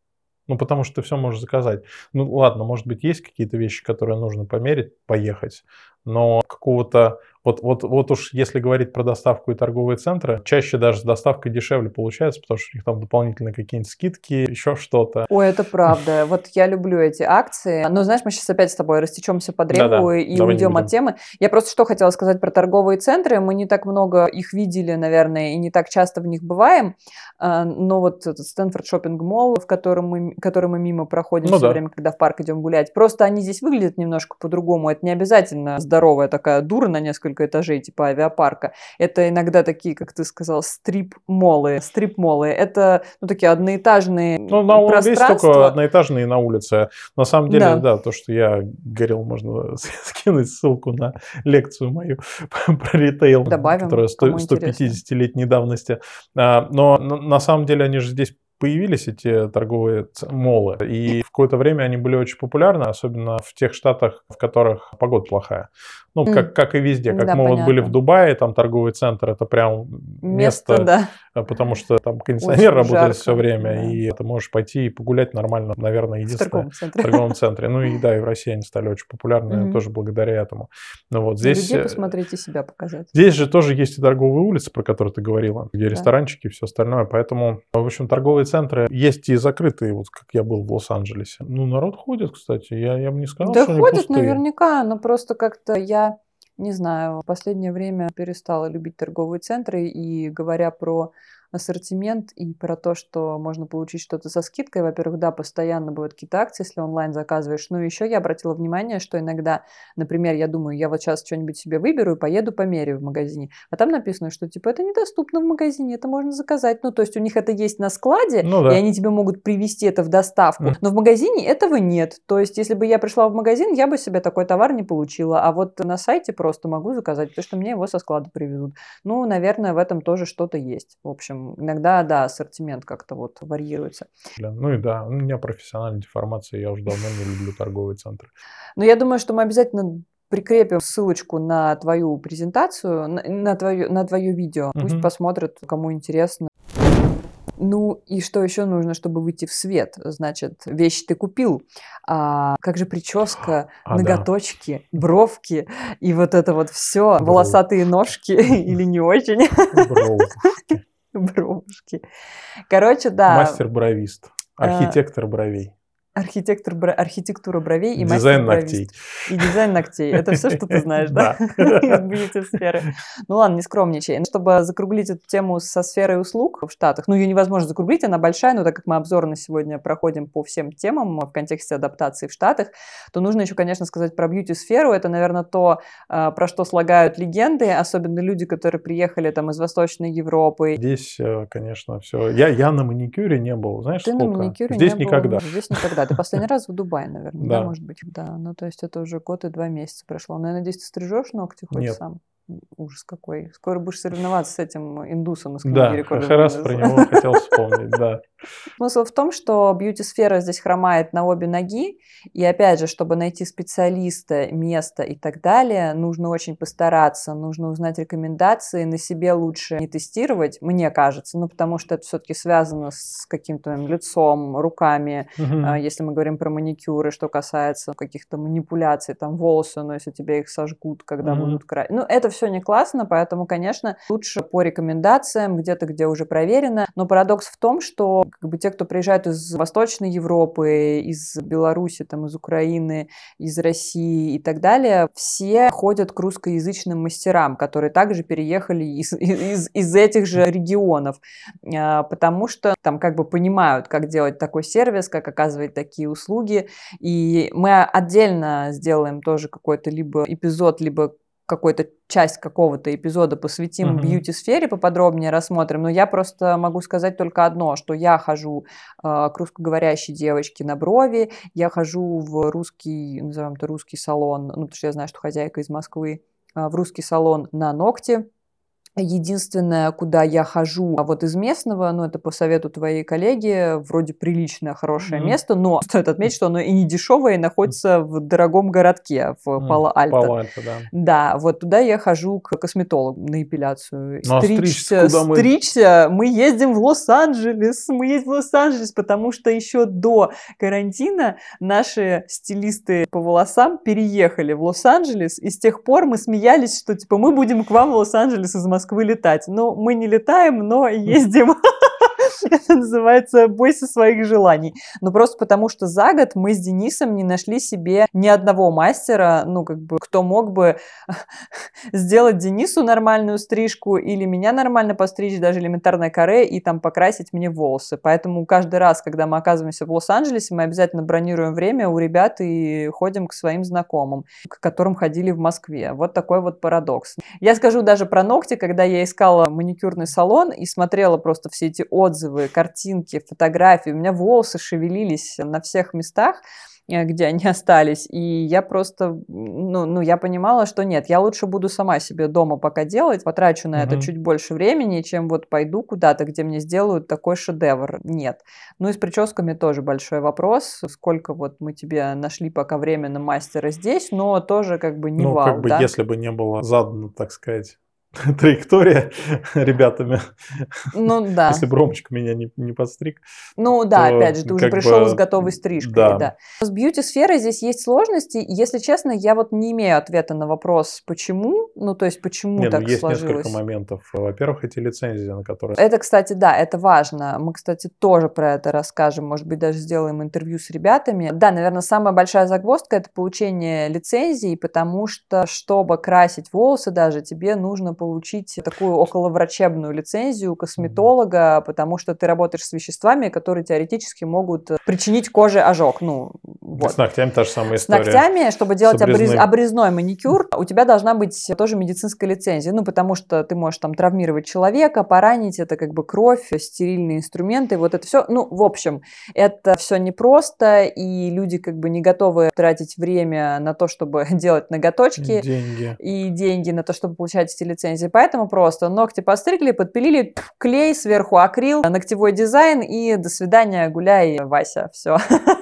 Ну, потому что ты все можешь заказать. Ну, ладно, может быть, есть какие-то вещи, которые нужно померить, поехать, но какого-то Вот, вот, вот уж если говорить про доставку и торговые центры, чаще даже с доставкой дешевле получается, потому что у них там дополнительные какие-нибудь скидки, еще что-то. Ой, это правда. Вот я люблю эти акции. Но знаешь, мы сейчас опять с тобой растечемся по древу Да-да. и Давай уйдем от темы. Я просто что хотела сказать про торговые центры. Мы не так много их видели, наверное, и не так часто в них бываем. А, но вот этот Стэнфорд шопинг молл, в котором мы, который мы мимо проходим ну, все да. время, когда в парк идем гулять, просто они здесь выглядят немножко по-другому. Это не обязательно здоровая такая дура на несколько этажей, типа авиапарка. Это иногда такие, как ты сказал, стрип-молы. Стрип-молы. Это ну, такие одноэтажные ну, на. Здесь только одноэтажные на улице. На самом деле, да, да то, что я говорил, можно скинуть ссылку на лекцию мою про ритейл, Добавим, которая 150-летней давности. А, но на самом деле они же здесь появились эти торговые молы, и в какое-то время они были очень популярны, особенно в тех штатах, в которых погода плохая. Ну, mm. как, как и везде. Как да, мы понятно. вот были в Дубае, там торговый центр, это прям место, место да. А, потому что там кондиционер Очень работает жарко. все время, да. и ты можешь пойти и погулять нормально, наверное, единственное. В торговом центре. В торговом центре. Ну и да, и в России они стали очень популярны mm-hmm. тоже благодаря этому. Ну вот здесь... Людей э, посмотреть и себя показать. Здесь же тоже есть и торговые улицы, про которые ты говорила, где да. ресторанчики и все остальное, поэтому, в общем, торговые центры есть и закрытые, вот как я был в Лос-Анджелесе. Ну, народ ходит, кстати, я, я бы не сказал, да что ходит пустые. наверняка, но просто как-то я не знаю, в последнее время перестала любить торговые центры и говоря про ассортимент и про то, что можно получить что-то со скидкой. Во-первых, да, постоянно бывают какие-то акции, если онлайн заказываешь. Ну, еще я обратила внимание, что иногда, например, я думаю, я вот сейчас что-нибудь себе выберу и поеду померяю в магазине. А там написано, что типа это недоступно в магазине, это можно заказать. Ну, то есть у них это есть на складе, ну, да. и они тебе могут привезти это в доставку. Mm. Но в магазине этого нет. То есть, если бы я пришла в магазин, я бы себе такой товар не получила. А вот на сайте просто могу заказать, потому что мне его со склада привезут. Ну, наверное, в этом тоже что-то есть. В общем, иногда, да, ассортимент как-то вот варьируется. Ну и да, у меня профессиональная деформация, я уже давно не люблю торговые центры. Но я думаю, что мы обязательно прикрепим ссылочку на твою презентацию, на, на, твое, на твое видео. Угу. Пусть посмотрят, кому интересно. Ну и что еще нужно, чтобы выйти в свет? Значит, вещи ты купил. А как же прическа, а, ноготочки, да. бровки и вот это вот все, волосатые ножки или не очень? Бровки. Бровушки. Короче, да. Мастер-бровист. Э, архитектор бровей. Архитектор, архитектура бровей и дизайн ногтей. И дизайн ногтей. Это все, что ты знаешь, да? Из бьюти-сферы. Ну ладно, не скромничай. Чтобы закруглить эту тему со сферой услуг в Штатах, ну ее невозможно закруглить, она большая, но так как мы обзорно сегодня проходим по всем темам в контексте адаптации в Штатах, то нужно еще, конечно, сказать про бьюти-сферу. Это, наверное, то, а, про что слагают легенды, особенно люди, которые приехали там из Восточной Европы. Здесь, э, конечно, все. Я, я на маникюре не был, знаешь, Ты сколько? на маникюре Здесь не никогда. Был. Здесь никогда да, ты последний раз в Дубае, наверное, да. может быть, да. Ну, то есть это уже год и два месяца прошло. Но я надеюсь, ты стрижешь ногти хоть сам? Ужас какой. Скоро будешь соревноваться с этим индусом из книги Да, как раз про него хотел вспомнить, да. Смысл в том, что бьюти-сфера здесь хромает на обе ноги, и опять же, чтобы найти специалиста, место и так далее, нужно очень постараться, нужно узнать рекомендации, на себе лучше не тестировать, мне кажется, ну, потому что это все-таки связано с каким-то лицом, руками, угу. если мы говорим про маникюры, что касается каких-то манипуляций, там, волосы, но если тебе их сожгут, когда угу. будут красить. Ну, это все не классно, поэтому, конечно, лучше по рекомендациям, где-то, где уже проверено, но парадокс в том, что как бы те, кто приезжают из Восточной Европы, из Беларуси, там, из Украины, из России и так далее, все ходят к русскоязычным мастерам, которые также переехали из, из, из этих же регионов, а, потому что там как бы понимают, как делать такой сервис, как оказывать такие услуги, и мы отдельно сделаем тоже какой-то либо эпизод, либо какой-то часть какого-то эпизода посвятим uh-huh. бьюти-сфере, поподробнее рассмотрим, но я просто могу сказать только одно, что я хожу э, к русскоговорящей девочке на брови, я хожу в русский, назовем это русский салон, ну, потому что я знаю, что хозяйка из Москвы, э, в русский салон на ногти, Единственное, куда я хожу, а вот из местного, ну, это по совету твоей коллеги, вроде приличное, хорошее mm-hmm. место, но стоит отметить, что оно и не дешевое, и находится в дорогом городке, в mm, Пало-Альто. Пало-Альто, да. Да, вот туда я хожу к косметологу на эпиляцию. Ну, а стричься, куда мы... стричься, мы ездим в Лос-Анджелес, мы едем в Лос-Анджелес, потому что еще до карантина наши стилисты по волосам переехали в Лос-Анджелес, и с тех пор мы смеялись, что, типа, мы будем к вам в Лос-Анджелес из Москвы Москвы летать. Ну, мы не летаем, но ездим. Это называется «бойся своих желаний». Ну, просто потому что за год мы с Денисом не нашли себе ни одного мастера, ну, как бы, кто мог бы сделать Денису нормальную стрижку или меня нормально постричь, даже элементарное каре, и там покрасить мне волосы. Поэтому каждый раз, когда мы оказываемся в Лос-Анджелесе, мы обязательно бронируем время у ребят и ходим к своим знакомым, к которым ходили в Москве. Вот такой вот парадокс. Я скажу даже про ногти, когда я искала маникюрный салон и смотрела просто все эти отзывы отзывы, картинки, фотографии. У меня волосы шевелились на всех местах э, где они остались. И я просто, ну, ну, я понимала, что нет, я лучше буду сама себе дома пока делать, потрачу на угу. это чуть больше времени, чем вот пойду куда-то, где мне сделают такой шедевр. Нет. Ну и с прическами тоже большой вопрос, сколько вот мы тебе нашли пока время на мастера здесь, но тоже как бы не ну, вау, как бы, да? если бы не было задано, так сказать, траектория ребятами. Ну да. Если бы Ромочка меня не, не подстриг. Ну да, то, опять же, ты уже пришел бы... с готовой стрижкой. Да. да. С бьюти-сферой здесь есть сложности. Если честно, я вот не имею ответа на вопрос, почему. Ну то есть, почему не, ну, так ну, есть сложилось. несколько моментов. Во-первых, эти лицензии, на которые... Это, кстати, да, это важно. Мы, кстати, тоже про это расскажем. Может быть, даже сделаем интервью с ребятами. Да, наверное, самая большая загвоздка – это получение лицензии, потому что, чтобы красить волосы даже, тебе нужно получить такую околоврачебную лицензию косметолога, потому что ты работаешь с веществами, которые теоретически могут причинить коже ожог. Ну, вот. С ногтями та же самая история. С ногтями, чтобы делать обрез... обрезной маникюр, у тебя должна быть тоже медицинская лицензия. Ну, потому что ты можешь там травмировать человека, поранить, это как бы кровь, стерильные инструменты, вот это все. Ну, в общем, это все непросто, и люди как бы не готовы тратить время на то, чтобы делать ноготочки. Деньги. И деньги на то, чтобы получать эти лицензии лицензии. Поэтому просто ногти постригли, подпилили, клей, сверху акрил, ногтевой дизайн и до свидания, гуляй, Вася, все.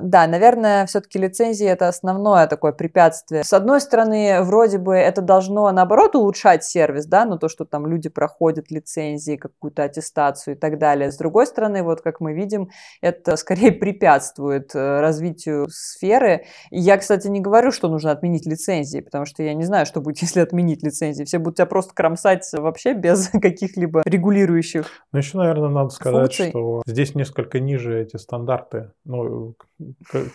Да, наверное, все-таки лицензии это основное такое препятствие. С одной стороны, вроде бы это должно, наоборот, улучшать сервис, да, ну то, что там люди проходят лицензии, какую-то аттестацию и так далее. С другой стороны, вот как мы видим, это скорее препятствует э, развитию сферы. И я, кстати, не говорю, что нужно отменить лицензии, потому что я не знаю, что будет, если отменить лицензии. Все будут тебя просто кромсать вообще без каких-либо регулирующих Ну, еще, наверное, надо сказать, функций. что здесь несколько ниже эти стандарты. Ну,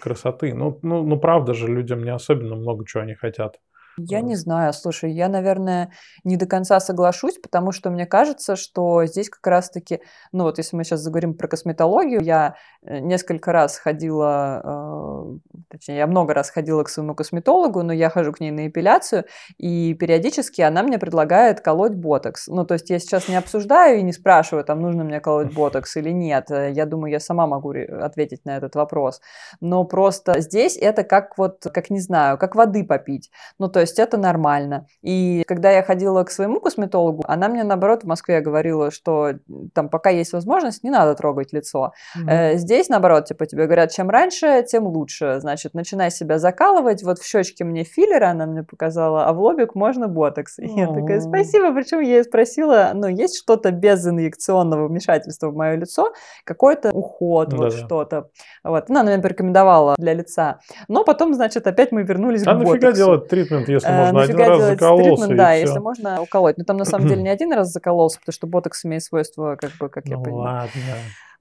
красоты. Ну, ну, ну, правда же, людям не особенно много чего они хотят. Я не знаю, слушай, я, наверное, не до конца соглашусь, потому что мне кажется, что здесь как раз-таки, ну вот если мы сейчас заговорим про косметологию, я э, несколько раз ходила, э, точнее, я много раз ходила к своему косметологу, но я хожу к ней на эпиляцию, и периодически она мне предлагает колоть ботокс. Ну, то есть я сейчас не обсуждаю и не спрашиваю, там, нужно мне колоть ботокс или нет. Э, я думаю, я сама могу ответить на этот вопрос. Но просто здесь это как вот, как не знаю, как воды попить. Ну, то есть есть это нормально. И когда я ходила к своему косметологу, она мне, наоборот, в Москве говорила, что там пока есть возможность, не надо трогать лицо. Mm-hmm. Здесь, наоборот, типа тебе говорят, чем раньше, тем лучше. Значит, начинай себя закалывать. Вот в щечке мне филлер, она мне показала, а в лобик можно ботокс. И mm-hmm. я такая, спасибо. Причем я спросила, ну, есть что-то без инъекционного вмешательства в мое лицо? Какой-то уход, mm-hmm. вот что-то. Вот. Ну, она мне порекомендовала для лица. Но потом, значит, опять мы вернулись а к ботоксу. А нафига делать тритмент, если э, можно один раз закололся тритмент, Да, если можно уколоть. Но там на самом деле не один раз закололся, потому что ботокс имеет свойство, как бы, как ну, я понимаю. ладно.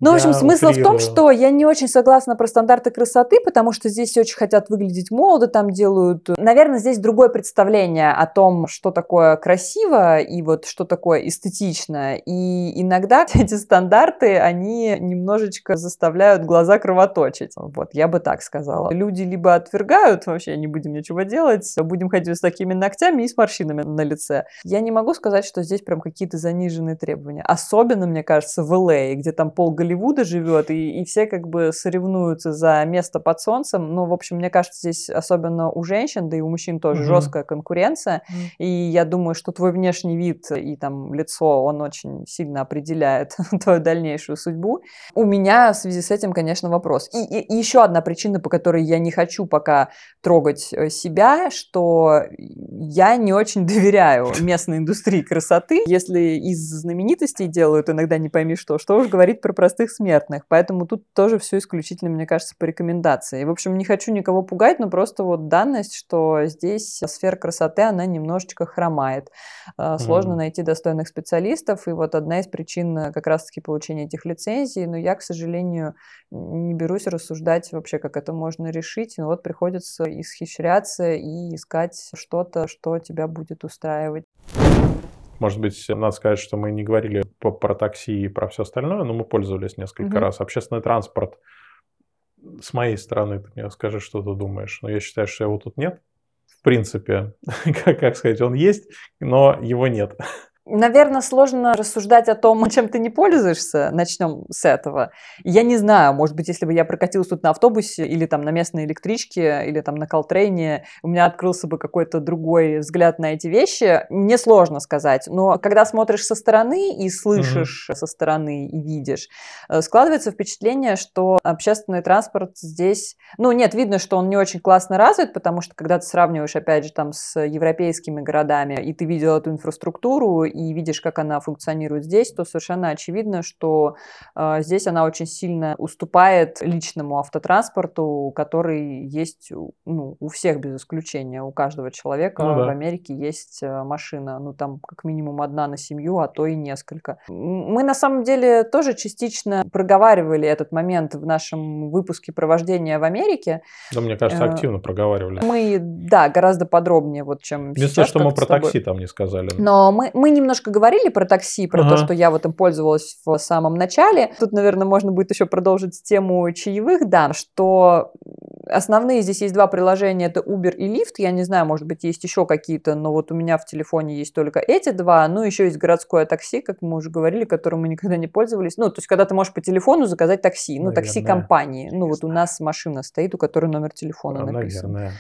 Ну, в общем, смысл в том, что я не очень согласна про стандарты красоты, потому что здесь очень хотят выглядеть молодо, там делают... Наверное, здесь другое представление о том, что такое красиво и вот что такое эстетично. И иногда эти стандарты, они немножечко заставляют глаза кровоточить. Вот, я бы так сказала. Люди либо отвергают, вообще не будем ничего делать, будем ходить с такими ногтями и с морщинами на лице. Я не могу сказать, что здесь прям какие-то заниженные требования. Особенно, мне кажется, в LA, а, где там пол Голливуда живет, и, и все как бы соревнуются за место под солнцем. Ну, в общем, мне кажется, здесь особенно у женщин, да и у мужчин тоже угу. жесткая конкуренция. Угу. И я думаю, что твой внешний вид и там лицо, он очень сильно определяет твою дальнейшую судьбу. У меня в связи с этим, конечно, вопрос. И, и, и еще одна причина, по которой я не хочу пока трогать э, себя, что я не очень доверяю местной индустрии красоты. Если из знаменитостей делают иногда не пойми что, что уж говорить про простых смертных. Поэтому тут тоже все исключительно, мне кажется, по рекомендации. В общем, не хочу никого пугать, но просто вот данность, что здесь сфера красоты, она немножечко хромает. А, сложно mm. найти достойных специалистов, и вот одна из причин э, как раз-таки получения этих лицензий, но я, к сожалению, не берусь рассуждать вообще, как это можно решить. Но вот приходится исхищряться и искать что-то, что тебя будет устраивать. Может быть, надо сказать, что мы не говорили про такси и про все остальное, но мы пользовались несколько угу. раз. Общественный транспорт, с моей стороны, ты мне скажи, что ты думаешь. Но я считаю, что его тут нет. В принципе, как, как сказать, он есть, но его нет. Наверное, сложно рассуждать о том, чем ты не пользуешься. Начнем с этого. Я не знаю, может быть, если бы я прокатилась тут на автобусе или там на местной электричке или там на колтрейне, у меня открылся бы какой-то другой взгляд на эти вещи. Мне сложно сказать. Но когда смотришь со стороны и слышишь mm-hmm. со стороны и видишь, э, складывается впечатление, что общественный транспорт здесь... Ну, нет, видно, что он не очень классно развит, потому что когда ты сравниваешь, опять же, там с европейскими городами, и ты видел эту инфраструктуру, и видишь, как она функционирует здесь, то совершенно очевидно, что э, здесь она очень сильно уступает личному автотранспорту, который есть ну, у всех без исключения. У каждого человека ну, да. в Америке есть э, машина. Ну, там как минимум одна на семью, а то и несколько. Мы на самом деле тоже частично проговаривали этот момент в нашем выпуске провождения в Америке. Да, мне кажется, э, активно проговаривали. Мы, да, гораздо подробнее, вот чем Единственное, что мы про такси там не сказали. Но мы, мы не немножко говорили про такси, про ага. то, что я вот им пользовалась в самом начале. Тут, наверное, можно будет еще продолжить тему чаевых, да, что основные здесь есть два приложения, это Uber и Lyft. Я не знаю, может быть, есть еще какие-то, но вот у меня в телефоне есть только эти два. Ну, еще есть городское такси, как мы уже говорили, которым мы никогда не пользовались. Ну, то есть, когда ты можешь по телефону заказать такси, ну, такси компании. Ну, вот у нас машина стоит, у которой номер телефона написан. Наверное.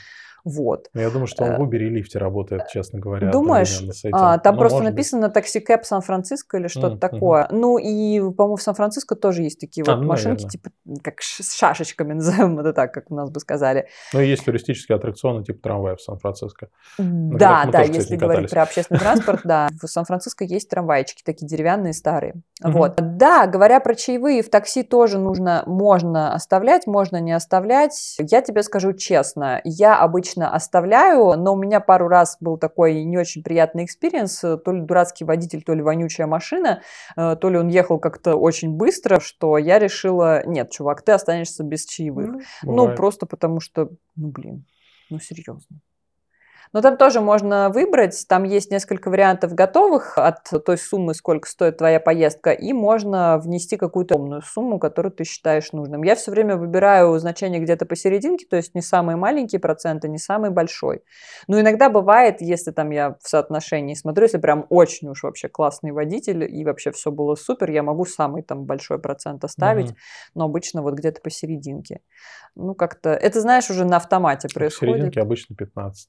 Вот. Ну, я думаю, что он в э, Uber и лифте работает, честно говоря. Думаешь? А, там ну, просто написано такси кэп Сан-Франциско или что-то mm, такое. Mm-hmm. Ну и, по-моему, в Сан-Франциско тоже есть такие а, вот ну, машинки, наверное. типа как с шашечками, назовем это так, как у нас бы сказали. Ну и есть туристические аттракционы типа трамвая в Сан-Франциско. Да, да, тоже, если говорить про общественный транспорт, да. В Сан-Франциско есть трамвайчики, такие деревянные, старые. Вот. Да, говоря про чаевые, в такси тоже нужно, можно оставлять, можно не оставлять. Я тебе скажу честно, я обычно обычно оставляю, но у меня пару раз был такой не очень приятный experience, то ли дурацкий водитель, то ли вонючая машина, э, то ли он ехал как-то очень быстро, что я решила, нет, чувак, ты останешься без чаевых. Ну, ну просто потому что, ну блин, ну серьезно. Но там тоже можно выбрать, там есть несколько вариантов готовых от той суммы, сколько стоит твоя поездка, и можно внести какую-то умную сумму, которую ты считаешь нужным. Я все время выбираю значение где-то посерединке, то есть не самые маленькие проценты, не самый большой. Но иногда бывает, если там я в соотношении смотрю, если прям очень уж вообще классный водитель и вообще все было супер, я могу самый там большой процент оставить, угу. но обычно вот где-то посерединке. Ну как-то, это знаешь, уже на автомате происходит. Посерединке обычно 15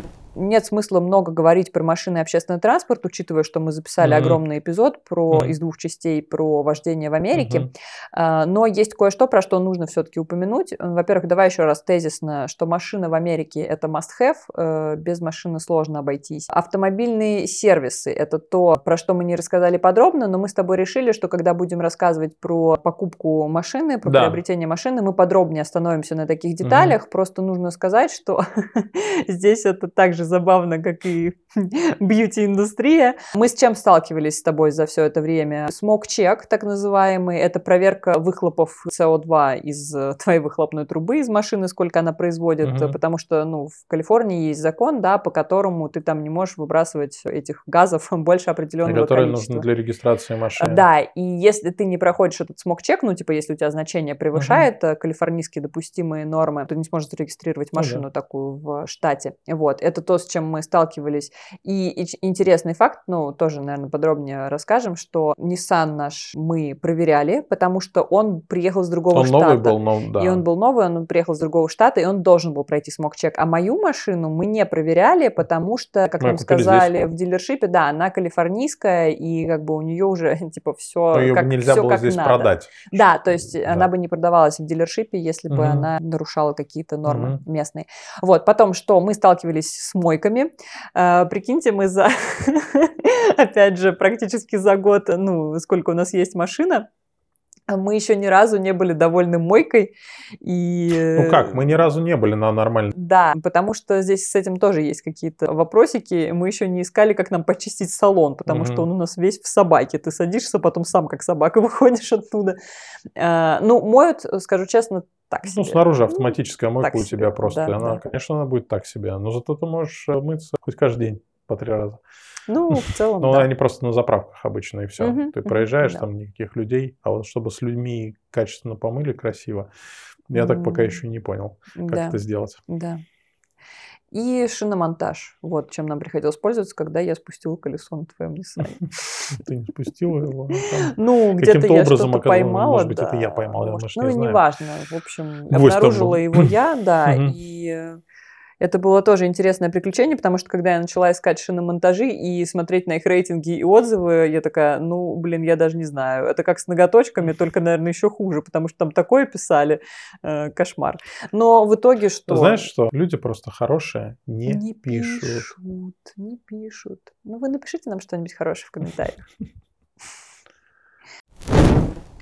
нет смысла много говорить про машины и общественный транспорт, учитывая, что мы записали mm-hmm. огромный эпизод про, mm-hmm. из двух частей про вождение в Америке. Mm-hmm. Но есть кое-что, про что нужно все-таки упомянуть. Во-первых, давай еще раз тезисно, что машина в Америке это must-have, э, без машины сложно обойтись. Автомобильные сервисы это то, про что мы не рассказали подробно, но мы с тобой решили, что когда будем рассказывать про покупку машины, про да. приобретение машины, мы подробнее остановимся на таких деталях. Mm-hmm. Просто нужно сказать, что здесь это также же забавно, как и бьюти-индустрия. Мы с чем сталкивались с тобой за все это время? Смог-чек, так называемый, это проверка выхлопов СО2 из э, твоей выхлопной трубы, из машины, сколько она производит, угу. потому что, ну, в Калифорнии есть закон, да, по которому ты там не можешь выбрасывать этих газов больше определенного Которые количества. нужны для регистрации машины. Да, и если ты не проходишь этот смог-чек, ну, типа, если у тебя значение превышает угу. калифорнийские допустимые нормы, то не сможешь зарегистрировать машину ну, да. такую в штате. Вот, это то, с чем мы сталкивались. И, и интересный факт, ну, тоже, наверное, подробнее расскажем, что Nissan наш мы проверяли, потому что он приехал с другого он штата. новый был, но, да. И он был новый, он приехал с другого штата, и он должен был пройти смог-чек. А мою машину мы не проверяли, потому что, как мы нам сказали здесь. в дилершипе, да, она калифорнийская, и как бы у нее уже, типа, все ее как, нельзя все было как здесь надо. продать. Да, то есть да. она бы не продавалась в дилершипе, если бы угу. она нарушала какие-то нормы угу. местные. Вот, потом, что мы сталкивались с мойками. Э, прикиньте, мы за, опять же, практически за год, ну, сколько у нас есть машина, мы еще ни разу не были довольны мойкой. И... Ну как, мы ни разу не были на нормальной. Да, потому что здесь с этим тоже есть какие-то вопросики. Мы еще не искали, как нам почистить салон, потому mm-hmm. что он у нас весь в собаке. Ты садишься, потом сам как собака выходишь оттуда. А, ну, моют, скажу честно, так ну, себе. Ну, снаружи автоматическая мойка так у тебя себе. просто. Да, она, да. конечно, она будет так себе. Но зато ты можешь э, мыться хоть каждый день по три раза. Ну, в целом, Ну, да. они просто на заправках обычно, и все. Угу, Ты проезжаешь, угу, там никаких людей. А вот чтобы с людьми качественно помыли, красиво, я так пока еще не понял, как да. это сделать. Да. И шиномонтаж. Вот чем нам приходилось пользоваться, когда я спустила колесо на твоем Nissan. Ты не спустила его? Ну, где-то я что-то поймала. Может быть, это я поймал, я, Ну, не неважно. В общем, обнаружила его я, да, и это было тоже интересное приключение, потому что когда я начала искать шиномонтажи и смотреть на их рейтинги и отзывы, я такая, ну, блин, я даже не знаю. Это как с ноготочками, только, наверное, еще хуже, потому что там такое писали. Э, кошмар. Но в итоге что? Знаешь что? Люди просто хорошие не, не пишут. пишут. Не пишут. Ну, вы напишите нам что-нибудь хорошее в комментариях.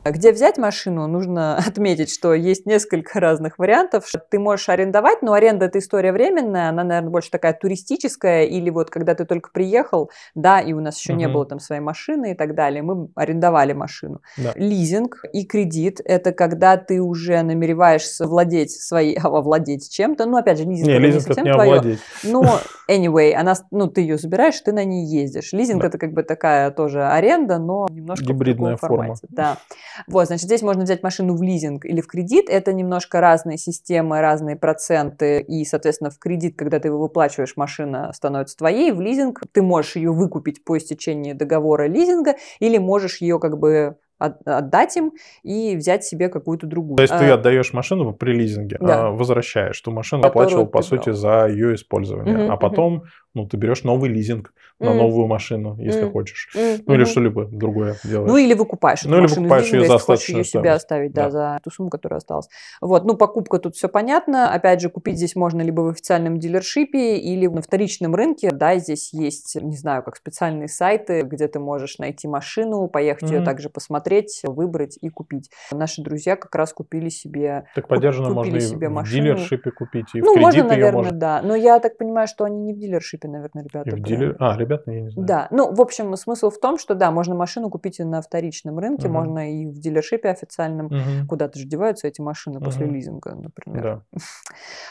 Где взять машину, нужно отметить, что есть несколько разных вариантов. Ты можешь арендовать, но аренда это история временная, она, наверное, больше такая туристическая, или вот когда ты только приехал, да, и у нас еще угу. не было там своей машины и так далее, мы арендовали машину. Да. Лизинг и кредит – это когда ты уже намереваешься владеть своей, овладеть чем-то, ну, опять же, лизинг, не, это лизинг не совсем не твое. Овладеть. Но, anyway, она, ну, ты ее забираешь, ты на ней ездишь. Лизинг да. это как бы такая тоже аренда, но немножко Гибридная в форма. формате. Да. Вот, значит, здесь можно взять машину в лизинг или в кредит. Это немножко разные системы, разные проценты. И, соответственно, в кредит, когда ты его выплачиваешь, машина становится твоей. В лизинг ты можешь ее выкупить по истечении договора лизинга или можешь ее как бы отдать им и взять себе какую-то другую. То есть ты а, отдаешь машину при лизинге, да. а возвращаешь ту машину, оплачивал, по сути, за ее использование. Угу, а потом угу. Ну, ты берешь новый лизинг на mm. новую машину, если mm. хочешь. Mm. Ну, или что-либо другое делаешь. Ну, или выкупаешь ну, или машину выкупаешь лизинга, ее за если хочешь ее себе оставить, да, да, за ту сумму, которая осталась. Вот, ну, покупка тут все понятно. Опять же, купить здесь можно либо в официальном дилершипе, или на вторичном рынке. Да, здесь есть, не знаю, как специальные сайты, где ты можешь найти машину, поехать mm. ее также посмотреть, выбрать и купить. Наши друзья как раз купили себе Так поддержанно можно и себе в машину. дилершипе купить, и ну, в можно, наверное, можно... да. Но я так понимаю, что они не в дилершипе, наверное, ребята. Дилер... А, ребята, я не знаю. Да, ну, в общем, смысл в том, что да, можно машину купить и на вторичном рынке, угу. можно и в дилершипе официальном. Угу. Куда-то же деваются эти машины угу. после лизинга, например. Да.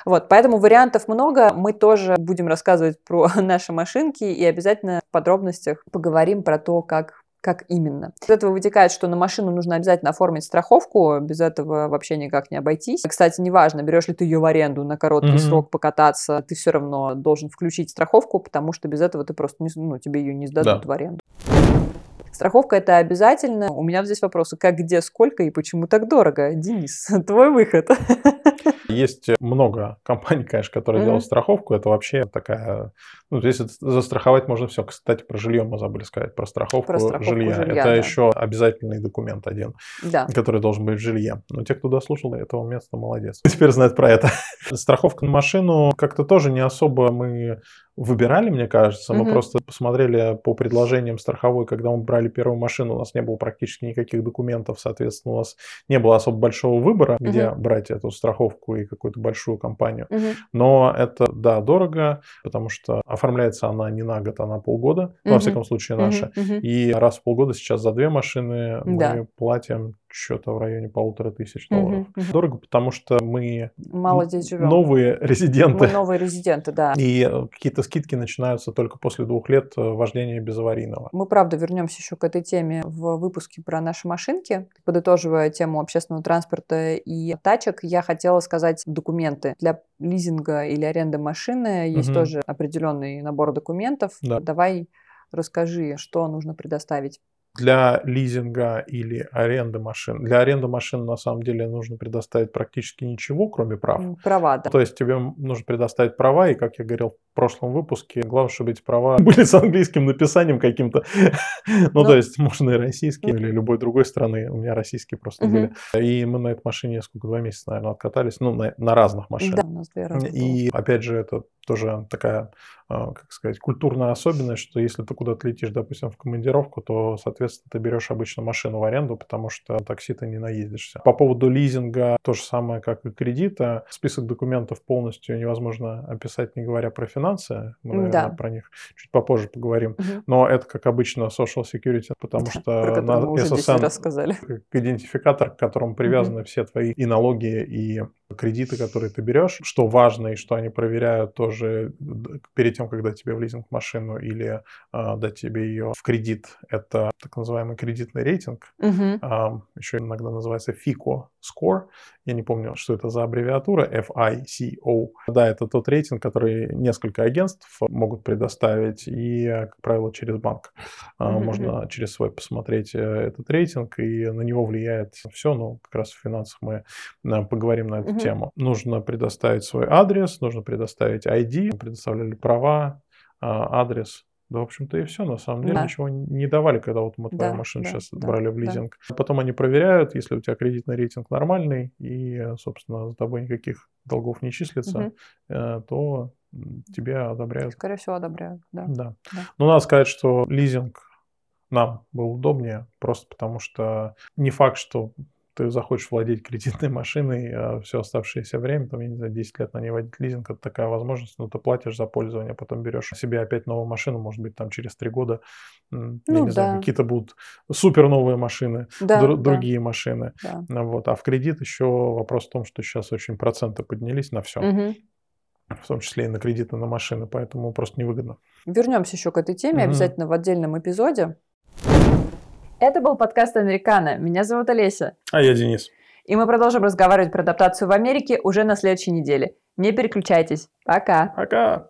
Вот, поэтому вариантов много. Мы тоже будем рассказывать про наши машинки и обязательно в подробностях поговорим про то, как как именно? Из этого вытекает, что на машину нужно обязательно оформить страховку, без этого вообще никак не обойтись. Кстати, неважно, берешь ли ты ее в аренду на короткий mm-hmm. срок покататься, ты все равно должен включить страховку, потому что без этого ты просто не, ну, тебе ее не сдадут да. в аренду. Страховка это обязательно. У меня здесь вопросы, как, где, сколько и почему так дорого? Денис, твой выход. Есть много компаний, конечно, которые mm-hmm. делают страховку. Это вообще такая... Ну, здесь застраховать можно все. Кстати, про жилье мы забыли сказать, про страховку, про страховку жилья. жилья. Это да. еще обязательный документ один, да. который должен быть в жилье. Но те, кто дослушал этого места, молодец. Теперь знает про это. Страховка на машину как-то тоже не особо мы выбирали, мне кажется. Мы mm-hmm. просто посмотрели по предложениям страховой, когда мы брали первую машину, у нас не было практически никаких документов, соответственно, у нас не было особо большого выбора, mm-hmm. где брать эту страховку и какую-то большую компанию. Mm-hmm. Но это, да, дорого, потому что оформляется она не на год, а на полгода, mm-hmm. во всяком случае наша. И раз в полгода сейчас за две машины мы да. платим что-то в районе полутора тысяч долларов. Угу, угу. Дорого, потому что мы Мало здесь живем. новые резиденты. Мы новые резиденты, да. И э, какие-то скидки начинаются только после двух лет э, вождения без аварийного. Мы, правда, вернемся еще к этой теме в выпуске про наши машинки. Подытоживая тему общественного транспорта и тачек, я хотела сказать документы. Для лизинга или аренды машины есть угу. тоже определенный набор документов. Да. Давай расскажи, что нужно предоставить для лизинга или аренды машин. Для аренды машин на самом деле нужно предоставить практически ничего, кроме прав. Права, да. То есть тебе нужно предоставить права, и, как я говорил в прошлом выпуске, главное, чтобы эти права были с английским написанием каким-то. Ну, то есть можно и российские, или любой другой страны. У меня российские просто были. И мы на этой машине сколько, два месяца, наверное, откатались. Ну, на разных машинах. Да, у нас две. И, опять же, это тоже такая, а, как сказать, культурная особенность, что если ты куда-то летишь, допустим, в командировку, то, соответственно, ты берешь обычно машину в аренду, потому что такси ты не наездишься. По поводу лизинга, то же самое, как и кредита. Список документов полностью невозможно описать, не говоря про финансы. Мы, наверное, да. про них чуть попозже поговорим. Угу. Но это, как обычно, social security, потому да, что на SSN как идентификатор, к которому привязаны угу. все твои и налоги, и кредиты, которые ты берешь. Что важно и что они проверяют тоже перед тем, когда тебе в лизинг машину или э, дать тебе ее в кредит, это так называемый кредитный рейтинг. Угу. Э, еще иногда называется FICO score. Я не помню, что это за аббревиатура. FICO. Да, это тот рейтинг, который несколько агентств могут предоставить и, как правило, через банк. Угу. Можно через свой посмотреть э, этот рейтинг, и на него влияет все. Ну, как раз в финансах мы э, поговорим на эту угу. тему. Нужно предоставить свой адрес, нужно предоставить ID, предоставляли права, а, адрес. Да, в общем-то, и все. На самом деле да. ничего не давали, когда вот мы твою да, машину да, сейчас да, брали в лизинг. Да. Потом они проверяют, если у тебя кредитный рейтинг нормальный, и, собственно, за тобой никаких долгов не числится, угу. то тебе одобряют. Скорее всего, одобряют, да. Да. да. Но надо сказать, что лизинг нам был удобнее, просто потому что не факт, что ты захочешь владеть кредитной машиной а все оставшееся время, там, я не знаю, 10 лет на ней водить лизинг, это такая возможность, но ты платишь за пользование, потом берешь себе опять новую машину, может быть, там через 3 года, ну, я не да. знаю, какие-то будут супер новые машины, да, др- да. другие машины. Да. Вот. А в кредит еще вопрос в том, что сейчас очень проценты поднялись на все. Угу в том числе и на кредиты на машины, поэтому просто невыгодно. Вернемся еще к этой теме угу. обязательно в отдельном эпизоде. Это был подкаст «Американо». Меня зовут Олеся. А я Денис. И мы продолжим разговаривать про адаптацию в Америке уже на следующей неделе. Не переключайтесь. Пока. Пока.